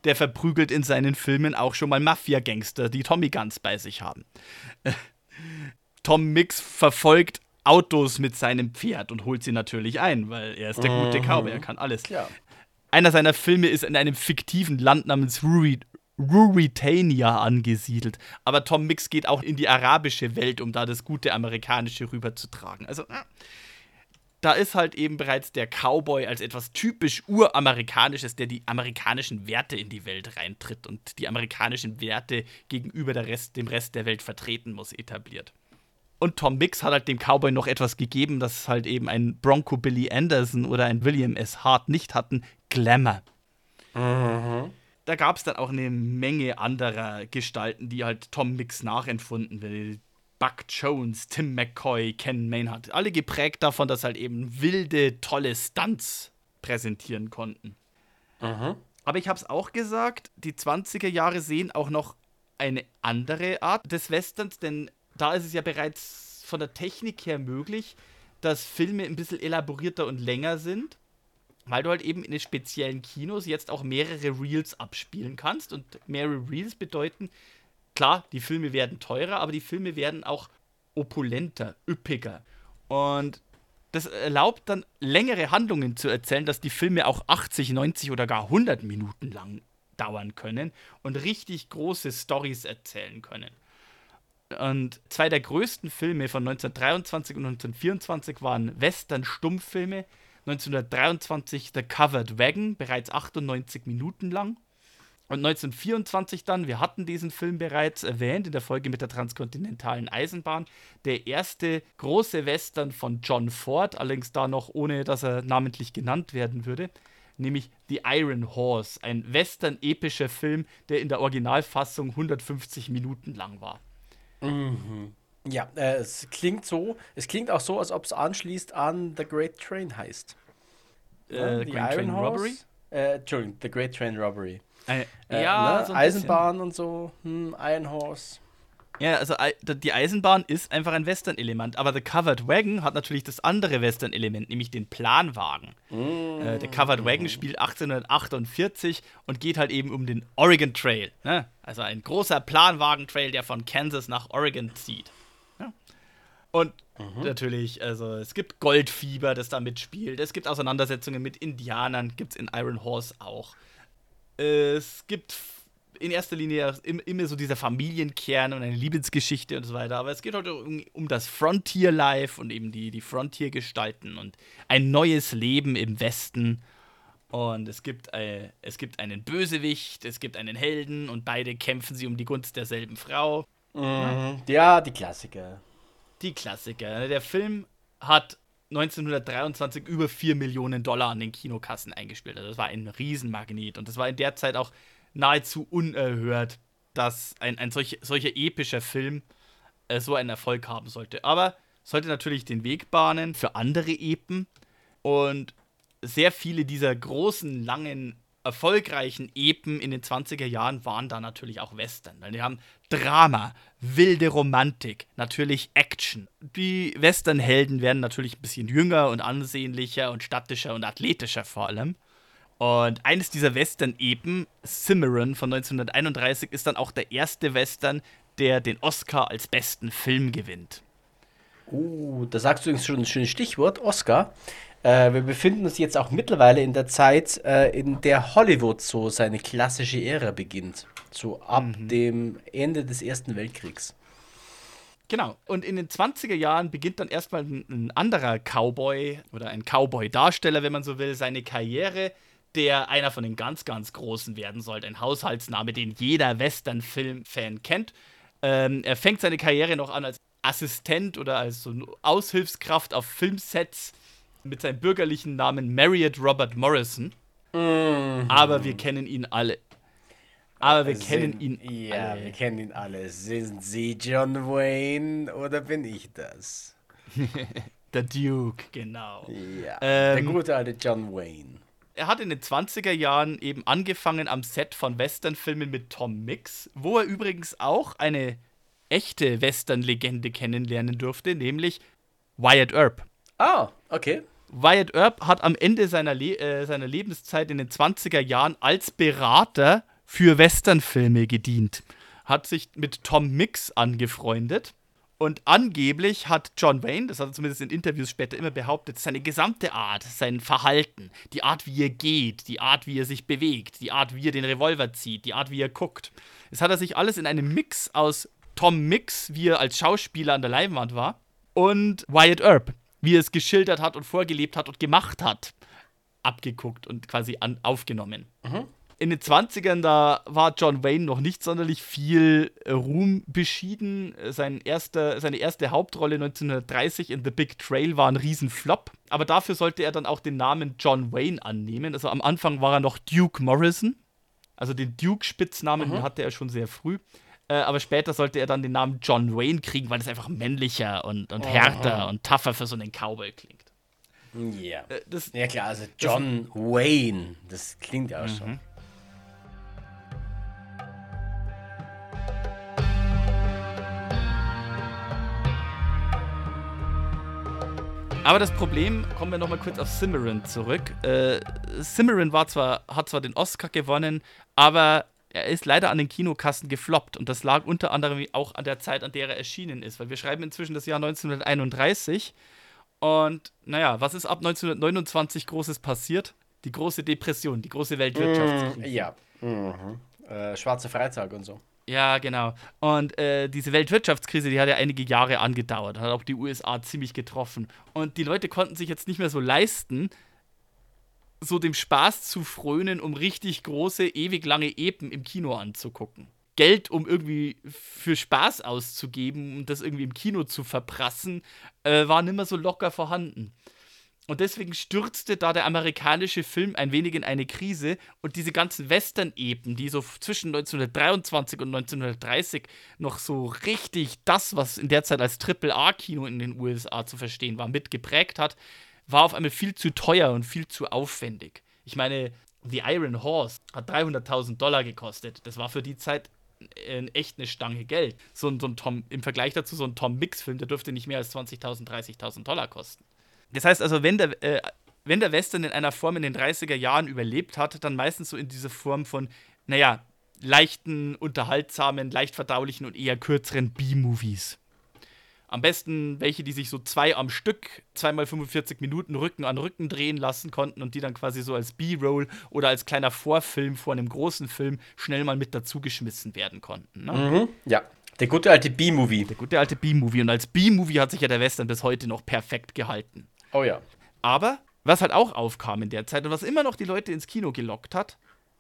der verprügelt in seinen Filmen auch schon mal Mafia-Gangster, die Tommy Guns bei sich haben. Tom Mix verfolgt Autos mit seinem Pferd und holt sie natürlich ein, weil er ist der gute mhm. Cowboy, er kann alles. Ja. Einer seiner Filme ist in einem fiktiven Land namens Ruri, Ruritania angesiedelt. Aber Tom Mix geht auch in die arabische Welt, um da das gute amerikanische rüberzutragen. Also, da ist halt eben bereits der Cowboy als etwas typisch uramerikanisches, der die amerikanischen Werte in die Welt reintritt und die amerikanischen Werte gegenüber Rest, dem Rest der Welt vertreten muss, etabliert. Und Tom Mix hat halt dem Cowboy noch etwas gegeben, das halt eben ein Bronco Billy Anderson oder ein William S. Hart nicht hatten: Glamour. Mhm da gab es dann auch eine Menge anderer Gestalten, die halt Tom Mix nachempfunden will. Buck Jones, Tim McCoy, Ken Maynard. Alle geprägt davon, dass halt eben wilde, tolle Stunts präsentieren konnten. Mhm. Aber ich habe es auch gesagt, die 20er Jahre sehen auch noch eine andere Art des Westerns, denn da ist es ja bereits von der Technik her möglich, dass Filme ein bisschen elaborierter und länger sind, weil du halt eben in den speziellen Kinos jetzt auch mehrere Reels abspielen kannst. Und mehrere Reels bedeuten, klar, die Filme werden teurer, aber die Filme werden auch opulenter, üppiger. Und das erlaubt dann längere Handlungen zu erzählen, dass die Filme auch 80, 90 oder gar 100 Minuten lang dauern können und richtig große Stories erzählen können. Und zwei der größten Filme von 1923 und 1924 waren Western-Stummfilme. 1923 The Covered Wagon, bereits 98 Minuten lang. Und 1924 dann, wir hatten diesen Film bereits erwähnt in der Folge mit der transkontinentalen Eisenbahn, der erste große Western von John Ford, allerdings da noch ohne, dass er namentlich genannt werden würde, nämlich The Iron Horse, ein Western-epischer Film, der in der Originalfassung 150 Minuten lang war. Mhm. Ja, äh, es klingt so, es klingt auch so, als ob es anschließt an The Great Train heißt. Äh, The Great Train Robbery? Äh, Entschuldigung, The Great Train Robbery. Äh, ja, ne? so Eisenbahn bisschen. und so, hm, Iron Horse. Ja, also die Eisenbahn ist einfach ein Western-Element, aber The Covered Wagon hat natürlich das andere Western-Element, nämlich den Planwagen. Mm. Äh, der Covered Wagon spielt 1848 und geht halt eben um den Oregon Trail. Ne? Also ein großer Planwagen-Trail, der von Kansas nach Oregon zieht. Und mhm. natürlich, also es gibt Goldfieber, das da mitspielt. Es gibt Auseinandersetzungen mit Indianern, gibt es in Iron Horse auch. Es gibt in erster Linie immer so dieser Familienkern und eine Liebesgeschichte und so weiter. Aber es geht heute um, um das Frontier Life und eben die, die Frontier-Gestalten und ein neues Leben im Westen. Und es gibt, äh, es gibt einen Bösewicht, es gibt einen Helden und beide kämpfen sie um die Gunst derselben Frau. Mhm. Ja, die Klassiker. Die Klassiker. Der Film hat 1923 über 4 Millionen Dollar an den Kinokassen eingespielt. Also das war ein Riesenmagnet. Und das war in der Zeit auch nahezu unerhört, dass ein, ein solch, solcher epischer Film äh, so einen Erfolg haben sollte. Aber sollte natürlich den Weg bahnen für andere Epen. Und sehr viele dieser großen, langen, erfolgreichen Epen in den 20er Jahren waren da natürlich auch Western. Die haben Drama, wilde Romantik, natürlich Action. Die Westernhelden werden natürlich ein bisschen jünger und ansehnlicher und stattischer und athletischer vor allem. Und eines dieser Western-Epen, Cimarron von 1931, ist dann auch der erste Western, der den Oscar als besten Film gewinnt. Uh, da sagst du übrigens schon ein schönes Stichwort, Oscar. Äh, wir befinden uns jetzt auch mittlerweile in der Zeit, äh, in der Hollywood so seine klassische Ära beginnt. So ab mhm. dem Ende des Ersten Weltkriegs. Genau. Und in den 20er Jahren beginnt dann erstmal ein, ein anderer Cowboy oder ein Cowboy-Darsteller, wenn man so will, seine Karriere der einer von den ganz, ganz Großen werden sollte. Ein Haushaltsname, den jeder Western-Film-Fan kennt. Ähm, er fängt seine Karriere noch an als Assistent oder als so Aushilfskraft auf Filmsets mit seinem bürgerlichen Namen Marriott Robert Morrison. Mhm. Aber wir kennen ihn alle. Aber wir Sind, kennen ihn ja, alle. wir kennen ihn alle. Sind Sie John Wayne oder bin ich das? der Duke, genau. Ja, ähm, der gute alte John Wayne er hat in den 20er Jahren eben angefangen am Set von Westernfilmen mit Tom Mix, wo er übrigens auch eine echte Western-Legende kennenlernen durfte, nämlich Wyatt Earp. Ah, okay. Wyatt Earp hat am Ende seiner, Le äh, seiner Lebenszeit in den 20er Jahren als Berater für Westernfilme gedient, hat sich mit Tom Mix angefreundet und angeblich hat John Wayne, das hat er zumindest in Interviews später immer behauptet, seine gesamte Art, sein Verhalten, die Art, wie er geht, die Art, wie er sich bewegt, die Art, wie er den Revolver zieht, die Art, wie er guckt. Es hat er sich alles in einem Mix aus Tom Mix, wie er als Schauspieler an der Leinwand war, und Wyatt Earp, wie er es geschildert hat und vorgelebt hat und gemacht hat, abgeguckt und quasi an, aufgenommen. Mhm in den 20ern, da war John Wayne noch nicht sonderlich viel äh, Ruhm beschieden. Sein erster, seine erste Hauptrolle 1930 in The Big Trail war ein Riesenflop. Aber dafür sollte er dann auch den Namen John Wayne annehmen. Also am Anfang war er noch Duke Morrison. Also den Duke-Spitznamen mhm. hatte er schon sehr früh. Äh, aber später sollte er dann den Namen John Wayne kriegen, weil das einfach männlicher und, und härter und tougher für so einen Cowboy klingt. Ja. Äh, ja klar, also John das, Wayne, das klingt ja auch mhm. schon. Aber das Problem, kommen wir nochmal kurz auf Cimarron zurück. Äh, Cimarron war zwar, hat zwar den Oscar gewonnen, aber er ist leider an den Kinokassen gefloppt. Und das lag unter anderem auch an der Zeit, an der er erschienen ist. Weil wir schreiben inzwischen das Jahr 1931. Und naja, was ist ab 1929 Großes passiert? Die große Depression, die große Weltwirtschaftskrise. Mm, ja. Mhm. Äh, schwarze Freitag und so. Ja, genau. Und äh, diese Weltwirtschaftskrise, die hat ja einige Jahre angedauert, hat auch die USA ziemlich getroffen. Und die Leute konnten sich jetzt nicht mehr so leisten, so dem Spaß zu frönen, um richtig große, ewig lange Epen im Kino anzugucken. Geld, um irgendwie für Spaß auszugeben und das irgendwie im Kino zu verprassen, äh, war nicht mehr so locker vorhanden. Und deswegen stürzte da der amerikanische Film ein wenig in eine Krise und diese ganzen Western-Epen, die so zwischen 1923 und 1930 noch so richtig das, was in der Zeit als Triple-A-Kino in den USA zu verstehen war, mitgeprägt hat, war auf einmal viel zu teuer und viel zu aufwendig. Ich meine, The Iron Horse hat 300.000 Dollar gekostet. Das war für die Zeit äh, echt eine Stange Geld. So, ein, so ein Tom, im Vergleich dazu, so ein Tom Mix-Film, der dürfte nicht mehr als 20.000, 30.000 Dollar kosten. Das heißt also, wenn der, äh, wenn der Western in einer Form in den 30er Jahren überlebt hat, dann meistens so in dieser Form von, naja, leichten, unterhaltsamen, leicht verdaulichen und eher kürzeren B-Movies. Am besten welche, die sich so zwei am Stück, zweimal 45 Minuten Rücken an Rücken drehen lassen konnten und die dann quasi so als B-Roll oder als kleiner Vorfilm vor einem großen Film schnell mal mit dazugeschmissen werden konnten. Ne? Mhm, ja. Der gute alte B-Movie. Der gute alte B-Movie. Und als B-Movie hat sich ja der Western bis heute noch perfekt gehalten. Oh ja. Aber was halt auch aufkam in der Zeit und was immer noch die Leute ins Kino gelockt hat,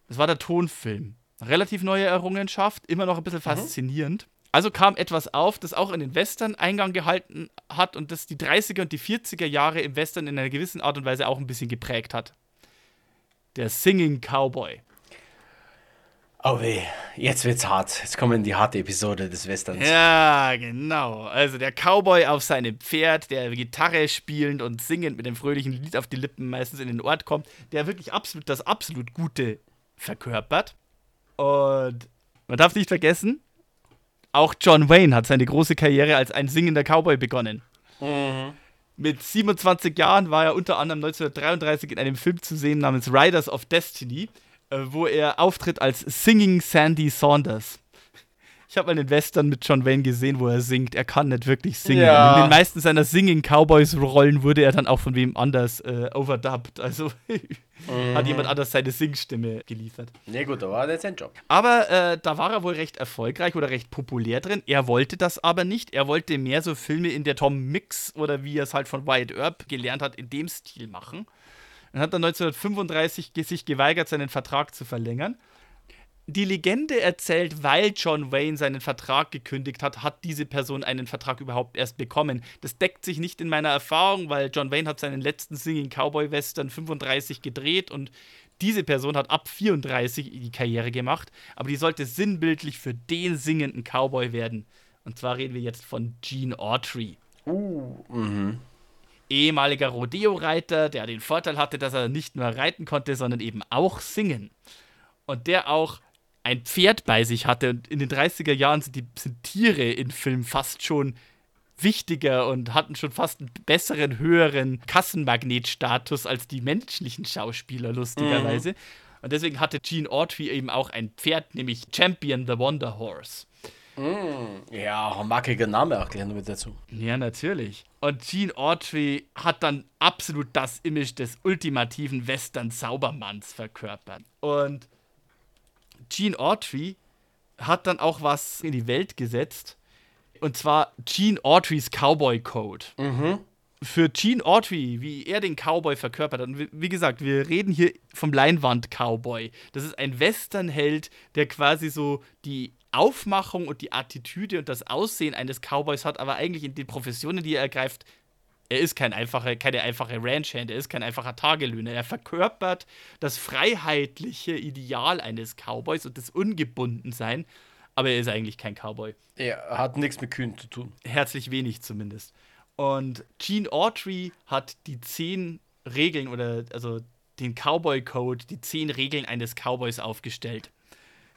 das war der Tonfilm. Relativ neue Errungenschaft, immer noch ein bisschen faszinierend. Also kam etwas auf, das auch in den Western Eingang gehalten hat und das die 30er und die 40er Jahre im Western in einer gewissen Art und Weise auch ein bisschen geprägt hat. Der Singing Cowboy. Oh weh, jetzt wird's hart. Jetzt kommen die harte Episode des Westerns. Ja, genau. Also der Cowboy auf seinem Pferd, der Gitarre spielend und singend mit dem fröhlichen Lied auf die Lippen meistens in den Ort kommt, der wirklich absolut das absolut Gute verkörpert. Und man darf nicht vergessen, auch John Wayne hat seine große Karriere als ein singender Cowboy begonnen. Mhm. Mit 27 Jahren war er unter anderem 1933 in einem Film zu sehen namens Riders of Destiny äh, wo er auftritt als Singing Sandy Saunders. Ich habe mal einen Western mit John Wayne gesehen, wo er singt. Er kann nicht wirklich singen. Ja. In den meisten seiner Singing Cowboys Rollen wurde er dann auch von wem anders äh, overdubbed. Also mhm. hat jemand anders seine Singstimme geliefert. Nee, gut, da war das sein Job. Aber äh, da war er wohl recht erfolgreich oder recht populär drin. Er wollte das aber nicht. Er wollte mehr so Filme in der Tom Mix oder wie er es halt von Wyatt Earp gelernt hat, in dem Stil machen und hat dann 1935 sich geweigert, seinen Vertrag zu verlängern. Die Legende erzählt, weil John Wayne seinen Vertrag gekündigt hat, hat diese Person einen Vertrag überhaupt erst bekommen. Das deckt sich nicht in meiner Erfahrung, weil John Wayne hat seinen letzten Singing Cowboy Western 35 gedreht und diese Person hat ab 34 die Karriere gemacht, aber die sollte sinnbildlich für den singenden Cowboy werden. Und zwar reden wir jetzt von Gene Autry. Uh, mhm ehemaliger Rodeo-Reiter, der den Vorteil hatte, dass er nicht nur reiten konnte, sondern eben auch singen. Und der auch ein Pferd bei sich hatte. Und in den 30er Jahren sind, die, sind Tiere in Filmen fast schon wichtiger und hatten schon fast einen besseren, höheren Kassenmagnetstatus als die menschlichen Schauspieler, lustigerweise. Mhm. Und deswegen hatte Gene Autry eben auch ein Pferd, nämlich Champion the Wonder Horse. Mm, ja, ein markiger Name auch gleich mit dazu. Ja, natürlich. Und Gene Autry hat dann absolut das Image des ultimativen Western-Zaubermanns verkörpert. Und Gene Autry hat dann auch was in die Welt gesetzt. Und zwar Gene Autrys Cowboy Code. Mhm. Für Gene Autry, wie er den Cowboy verkörpert hat. Und wie gesagt, wir reden hier vom Leinwand-Cowboy. Das ist ein Westernheld, der quasi so die Aufmachung und die Attitüde und das Aussehen eines Cowboys hat, aber eigentlich in den Professionen, die er ergreift, er ist kein einfache, keine einfache Ranchhand, er ist kein einfacher Tagelöhner. Er verkörpert das freiheitliche Ideal eines Cowboys und das Ungebundensein, aber er ist eigentlich kein Cowboy. Er hat nichts mit Kühen zu tun. Herzlich wenig zumindest. Und Gene Autry hat die zehn Regeln oder also den Cowboy Code, die zehn Regeln eines Cowboys aufgestellt.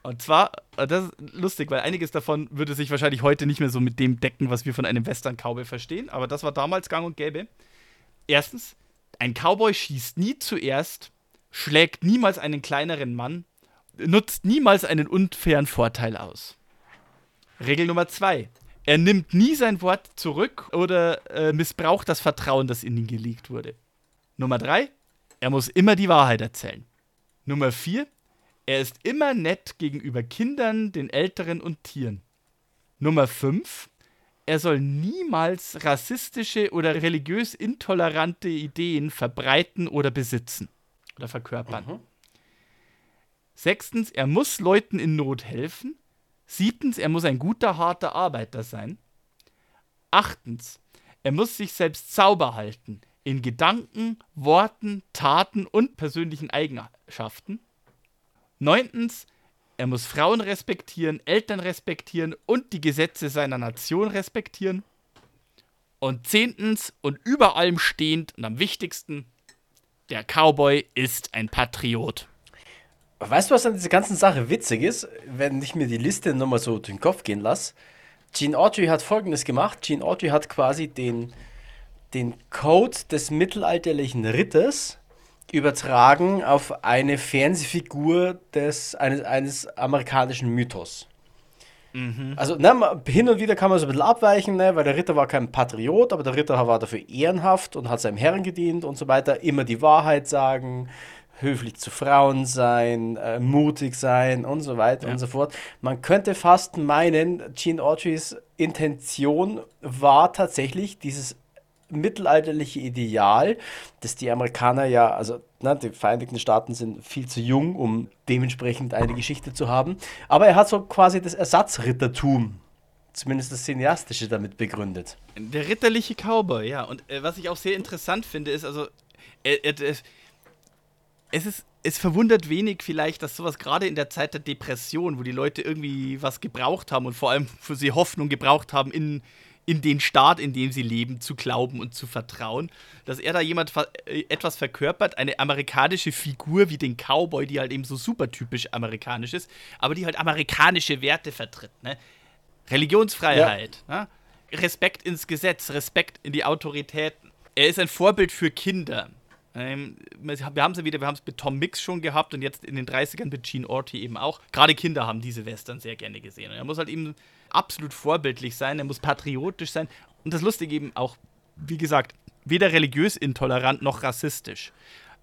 Und zwar, äh, das ist lustig, weil einiges davon würde sich wahrscheinlich heute nicht mehr so mit dem decken, was wir von einem Western-Cowboy verstehen, aber das war damals gang und gäbe. Erstens, ein Cowboy schießt nie zuerst, schlägt niemals einen kleineren Mann, nutzt niemals einen unfairen Vorteil aus. Regel Nummer zwei. Er nimmt nie sein Wort zurück oder äh, missbraucht das Vertrauen, das in ihn gelegt wurde. Nummer drei. Er muss immer die Wahrheit erzählen. Nummer vier. Er ist immer nett gegenüber Kindern, den Älteren und Tieren. Nummer fünf. Er soll niemals rassistische oder religiös intolerante Ideen verbreiten oder besitzen oder verkörpern. Mhm. Sechstens, er muss Leuten in Not helfen. Siebtens, er muss ein guter, harter Arbeiter sein. Achtens, er muss sich selbst sauber halten in Gedanken, Worten, Taten und persönlichen Eigenschaften. Neuntens, er muss Frauen respektieren, Eltern respektieren und die Gesetze seiner Nation respektieren. Und zehntens und über allem stehend und am wichtigsten, der Cowboy ist ein Patriot. Weißt du, was an dieser ganzen Sache witzig ist, wenn ich mir die Liste nochmal so durch den Kopf gehen lasse? Gene Autry hat folgendes gemacht. Gene Autry hat quasi den, den Code des mittelalterlichen Ritters übertragen auf eine Fernsehfigur des, eines, eines amerikanischen Mythos. Mhm. Also ne, hin und wieder kann man so ein bisschen abweichen, ne, weil der Ritter war kein Patriot, aber der Ritter war dafür ehrenhaft und hat seinem Herrn gedient und so weiter. Immer die Wahrheit sagen, höflich zu Frauen sein, äh, mutig sein und so weiter ja. und so fort. Man könnte fast meinen, Gene Autrys Intention war tatsächlich dieses mittelalterliche Ideal, das die Amerikaner ja, also ne, die Vereinigten Staaten sind viel zu jung, um dementsprechend eine Geschichte zu haben. Aber er hat so quasi das Ersatzrittertum, zumindest das Cineastische, damit begründet. Der ritterliche Cowboy, ja. Und äh, was ich auch sehr interessant finde, ist, also, er, er, es ist, es verwundert wenig vielleicht, dass sowas gerade in der Zeit der Depression, wo die Leute irgendwie was gebraucht haben und vor allem für sie Hoffnung gebraucht haben, in, in den Staat, in dem sie leben, zu glauben und zu vertrauen, dass er da jemand äh, etwas verkörpert, eine amerikanische Figur wie den Cowboy, die halt eben so super typisch amerikanisch ist, aber die halt amerikanische Werte vertritt. Ne? Religionsfreiheit, ja. ne? Respekt ins Gesetz, Respekt in die Autoritäten. Er ist ein Vorbild für Kinder. Ähm, wir haben es ja wieder, wir haben es mit Tom Mix schon gehabt und jetzt in den 30ern mit Gene Orty eben auch. Gerade Kinder haben diese Western sehr gerne gesehen. Und er muss halt eben absolut vorbildlich sein, er muss patriotisch sein und das Lustige eben auch, wie gesagt, weder religiös intolerant noch rassistisch.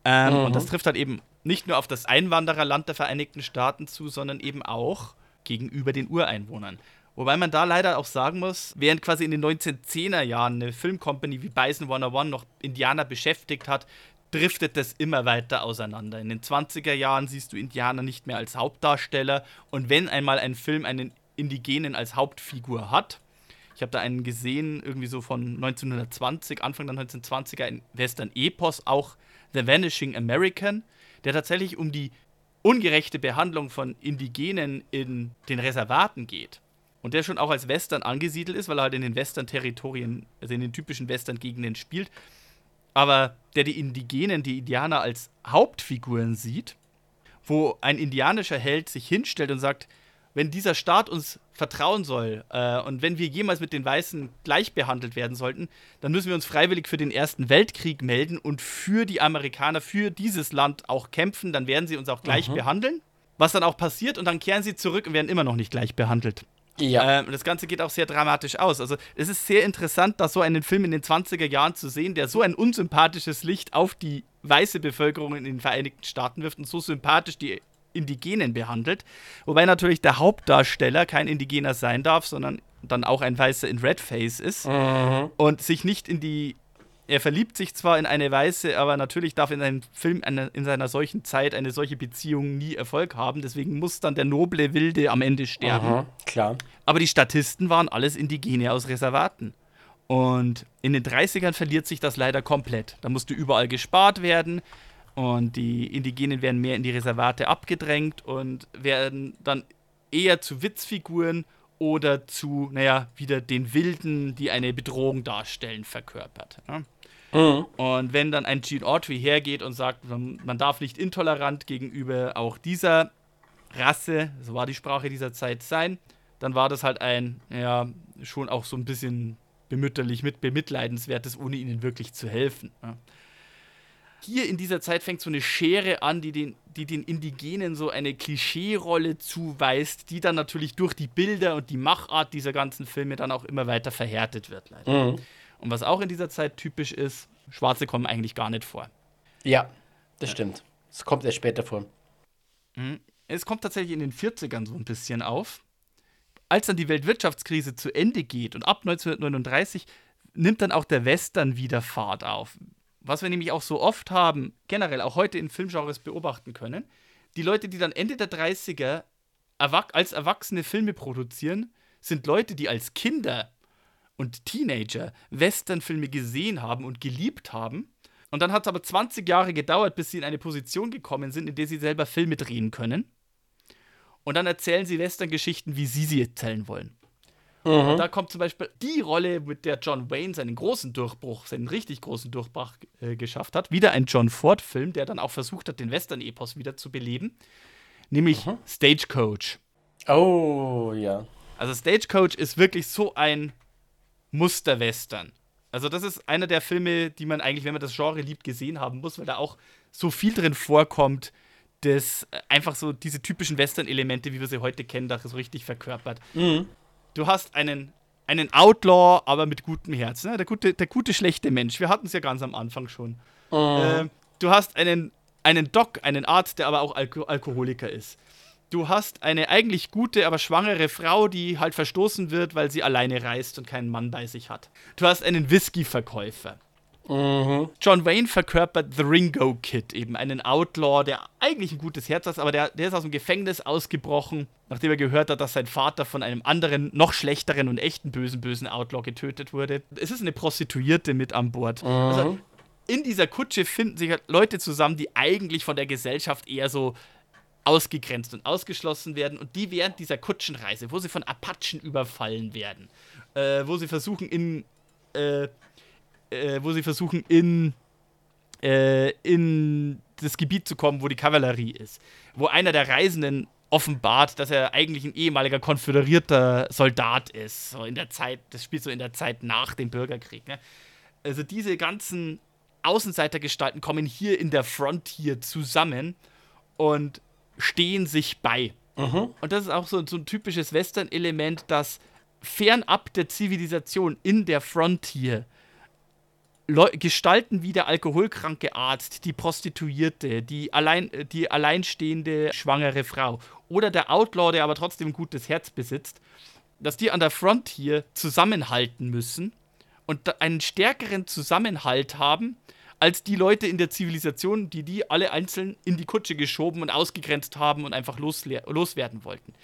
Ähm, mhm. Und das trifft halt eben nicht nur auf das Einwandererland der Vereinigten Staaten zu, sondern eben auch gegenüber den Ureinwohnern. Wobei man da leider auch sagen muss, während quasi in den 1910er Jahren eine Filmcompany wie Bison 101 noch Indianer beschäftigt hat, driftet das immer weiter auseinander. In den 20er Jahren siehst du Indianer nicht mehr als Hauptdarsteller und wenn einmal ein Film einen Indigenen als Hauptfigur hat, ich habe da einen gesehen, irgendwie so von 1920, Anfang der 1920er, ein Western-Epos, auch The Vanishing American, der tatsächlich um die ungerechte Behandlung von Indigenen in den Reservaten geht. Und der schon auch als Western angesiedelt ist, weil er halt in den Western-Territorien, also in den typischen Western-Gegenden spielt aber der die Indigenen, die Indianer als Hauptfiguren sieht, wo ein indianischer Held sich hinstellt und sagt, wenn dieser Staat uns vertrauen soll äh, und wenn wir jemals mit den Weißen gleich behandelt werden sollten, dann müssen wir uns freiwillig für den Ersten Weltkrieg melden und für die Amerikaner, für dieses Land auch kämpfen, dann werden sie uns auch gleich mhm. behandeln. Was dann auch passiert und dann kehren sie zurück und werden immer noch nicht gleich behandelt. Ja. Ähm, das Ganze geht auch sehr dramatisch aus. Also es ist sehr interessant, da so einen Film in den 20er Jahren zu sehen, der so ein unsympathisches Licht auf die weiße Bevölkerung in den Vereinigten Staaten wirft und so sympathisch die Indigenen behandelt. Wobei natürlich der Hauptdarsteller kein Indigener sein darf, sondern dann auch ein Weißer in Redface ist mhm. und sich nicht in die er verliebt sich zwar in eine Weiße, aber natürlich darf in einem Film eine, in seiner solchen Zeit eine solche Beziehung nie Erfolg haben. Deswegen muss dann der noble Wilde am Ende sterben. Aha, klar. Aber die Statisten waren alles Indigene aus Reservaten. Und in den 30ern verliert sich das leider komplett. Da musste überall gespart werden und die Indigenen werden mehr in die Reservate abgedrängt und werden dann eher zu Witzfiguren oder zu, naja, wieder den Wilden, die eine Bedrohung darstellen, verkörpert. Ne? Mhm. Und wenn dann ein Gene Autry hergeht und sagt, man darf nicht intolerant gegenüber auch dieser Rasse, so war die Sprache dieser Zeit, sein, dann war das halt ein, ja, schon auch so ein bisschen bemütterlich, mit bemitleidenswertes, ohne ihnen wirklich zu helfen. Ja. Hier in dieser Zeit fängt so eine Schere an, die den, die den Indigenen so eine Klischeerolle zuweist, die dann natürlich durch die Bilder und die Machart dieser ganzen Filme dann auch immer weiter verhärtet wird, leider. Mhm. Und was auch in dieser Zeit typisch ist, Schwarze kommen eigentlich gar nicht vor. Ja, das stimmt. Es kommt erst später vor. Mhm. Es kommt tatsächlich in den 40ern so ein bisschen auf. Als dann die Weltwirtschaftskrise zu Ende geht und ab 1939 nimmt dann auch der Western wieder Fahrt auf. Was wir nämlich auch so oft haben, generell auch heute in Filmgenres beobachten können. Die Leute, die dann Ende der 30er als Erwachsene Filme produzieren, sind Leute, die als Kinder und Teenager Westernfilme gesehen haben und geliebt haben. Und dann hat es aber 20 Jahre gedauert, bis sie in eine Position gekommen sind, in der sie selber Filme drehen können. Und dann erzählen sie Western-Geschichten, wie sie sie erzählen wollen. Mhm. Und da kommt zum Beispiel die Rolle, mit der John Wayne seinen großen Durchbruch, seinen richtig großen Durchbruch äh, geschafft hat. Wieder ein John Ford-Film, der dann auch versucht hat, den Western-Epos wieder zu beleben. Nämlich mhm. Stagecoach. Oh, ja. Also Stagecoach ist wirklich so ein Muster-Western. Also, das ist einer der Filme, die man eigentlich, wenn man das Genre liebt, gesehen haben muss, weil da auch so viel drin vorkommt, das äh, einfach so diese typischen Western-Elemente, wie wir sie heute kennen, da so richtig verkörpert. Mhm. Du hast einen, einen Outlaw, aber mit gutem Herz, ne? der, gute, der gute, schlechte Mensch. Wir hatten es ja ganz am Anfang schon. Mhm. Äh, du hast einen, einen Doc, einen Arzt, der aber auch Alko Alkoholiker ist du hast eine eigentlich gute, aber schwangere Frau, die halt verstoßen wird, weil sie alleine reist und keinen Mann bei sich hat. Du hast einen Whisky-Verkäufer. Mhm. John Wayne verkörpert The Ringo Kid, eben einen Outlaw, der eigentlich ein gutes Herz hat, aber der, der ist aus dem Gefängnis ausgebrochen, nachdem er gehört hat, dass sein Vater von einem anderen, noch schlechteren und echten bösen, bösen Outlaw getötet wurde. Es ist eine Prostituierte mit an Bord. Mhm. Also in dieser Kutsche finden sich halt Leute zusammen, die eigentlich von der Gesellschaft eher so ausgegrenzt und ausgeschlossen werden und die während dieser Kutschenreise, wo sie von Apachen überfallen werden, äh, wo sie versuchen in äh, äh, wo sie versuchen in äh, in das Gebiet zu kommen, wo die Kavallerie ist, wo einer der Reisenden offenbart, dass er eigentlich ein ehemaliger konföderierter Soldat ist, so in der Zeit, das spielt so in der Zeit nach dem Bürgerkrieg. Ne? Also diese ganzen Außenseitergestalten kommen hier in der Frontier zusammen und stehen sich bei. Mhm. Und das ist auch so, so ein typisches Western-Element, dass fernab der Zivilisation in der Frontier Leu Gestalten wie der alkoholkranke Arzt, die Prostituierte, die, allein, die alleinstehende schwangere Frau oder der Outlaw, der aber trotzdem ein gutes Herz besitzt, dass die an der Frontier zusammenhalten müssen und einen stärkeren Zusammenhalt haben als die Leute in der Zivilisation, die die alle einzeln in die Kutsche geschoben und ausgegrenzt haben und einfach loswerden wollten.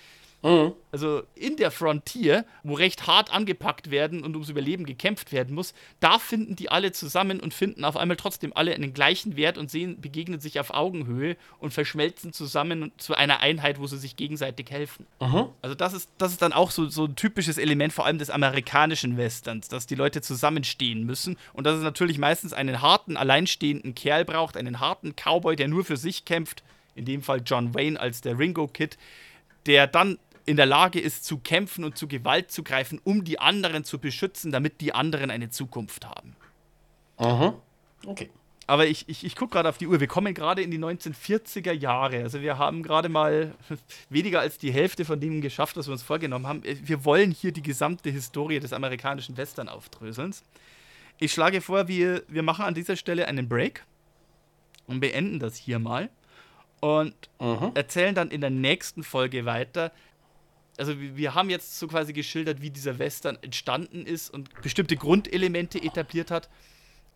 Mhm. Also in der Frontier, wo recht hart angepackt werden und ums Überleben gekämpft werden muss, da finden die alle zusammen und finden auf einmal trotzdem alle einen gleichen Wert und sehen, begegnen sich auf Augenhöhe und verschmelzen zusammen zu einer Einheit, wo sie sich gegenseitig helfen. Mhm. Also das ist, das ist dann auch so, so ein typisches Element, vor allem des amerikanischen Westerns, dass die Leute zusammenstehen müssen und dass es natürlich meistens einen harten, alleinstehenden Kerl braucht, einen harten Cowboy, der nur für sich kämpft, in dem Fall John Wayne als der Ringo Kid, der dann in der Lage ist zu kämpfen und zu Gewalt zu greifen, um die anderen zu beschützen, damit die anderen eine Zukunft haben. Aha. Okay. Aber ich, ich, ich gucke gerade auf die Uhr. Wir kommen gerade in die 1940er Jahre. Also wir haben gerade mal weniger als die Hälfte von dem geschafft, was wir uns vorgenommen haben. Wir wollen hier die gesamte Historie des amerikanischen Western aufdröseln. Ich schlage vor, wir, wir machen an dieser Stelle einen Break und beenden das hier mal und mhm. erzählen dann in der nächsten Folge weiter, also wir haben jetzt so quasi geschildert, wie dieser Western entstanden ist und bestimmte Grundelemente etabliert hat.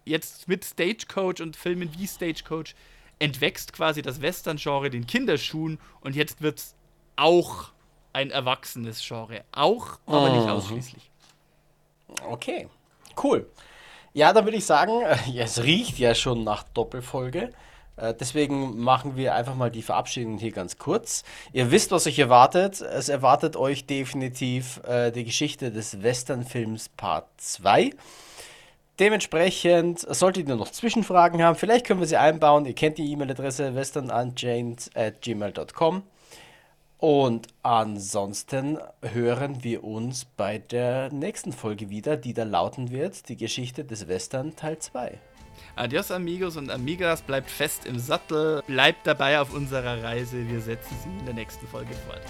Jetzt mit Stagecoach und Filmen wie Stagecoach entwächst quasi das Western-Genre den Kinderschuhen und jetzt wird es auch ein erwachsenes Genre. Auch, aber mhm. nicht ausschließlich. Okay, cool. Ja, dann würde ich sagen, es riecht ja schon nach Doppelfolge. Äh, deswegen machen wir einfach mal die Verabschiedung hier ganz kurz. Ihr wisst, was euch erwartet. Es erwartet euch definitiv äh, die Geschichte des Westernfilms Part 2. Dementsprechend solltet ihr noch Zwischenfragen haben, vielleicht können wir sie einbauen. Ihr kennt die E-Mail-Adresse westernunchained at gmail.com. Und ansonsten hören wir uns bei der nächsten Folge wieder, die da lauten wird, die Geschichte des Western Teil 2. Adios amigos und amigas, bleibt fest im Sattel, bleibt dabei auf unserer Reise, wir setzen sie in der nächsten Folge fort.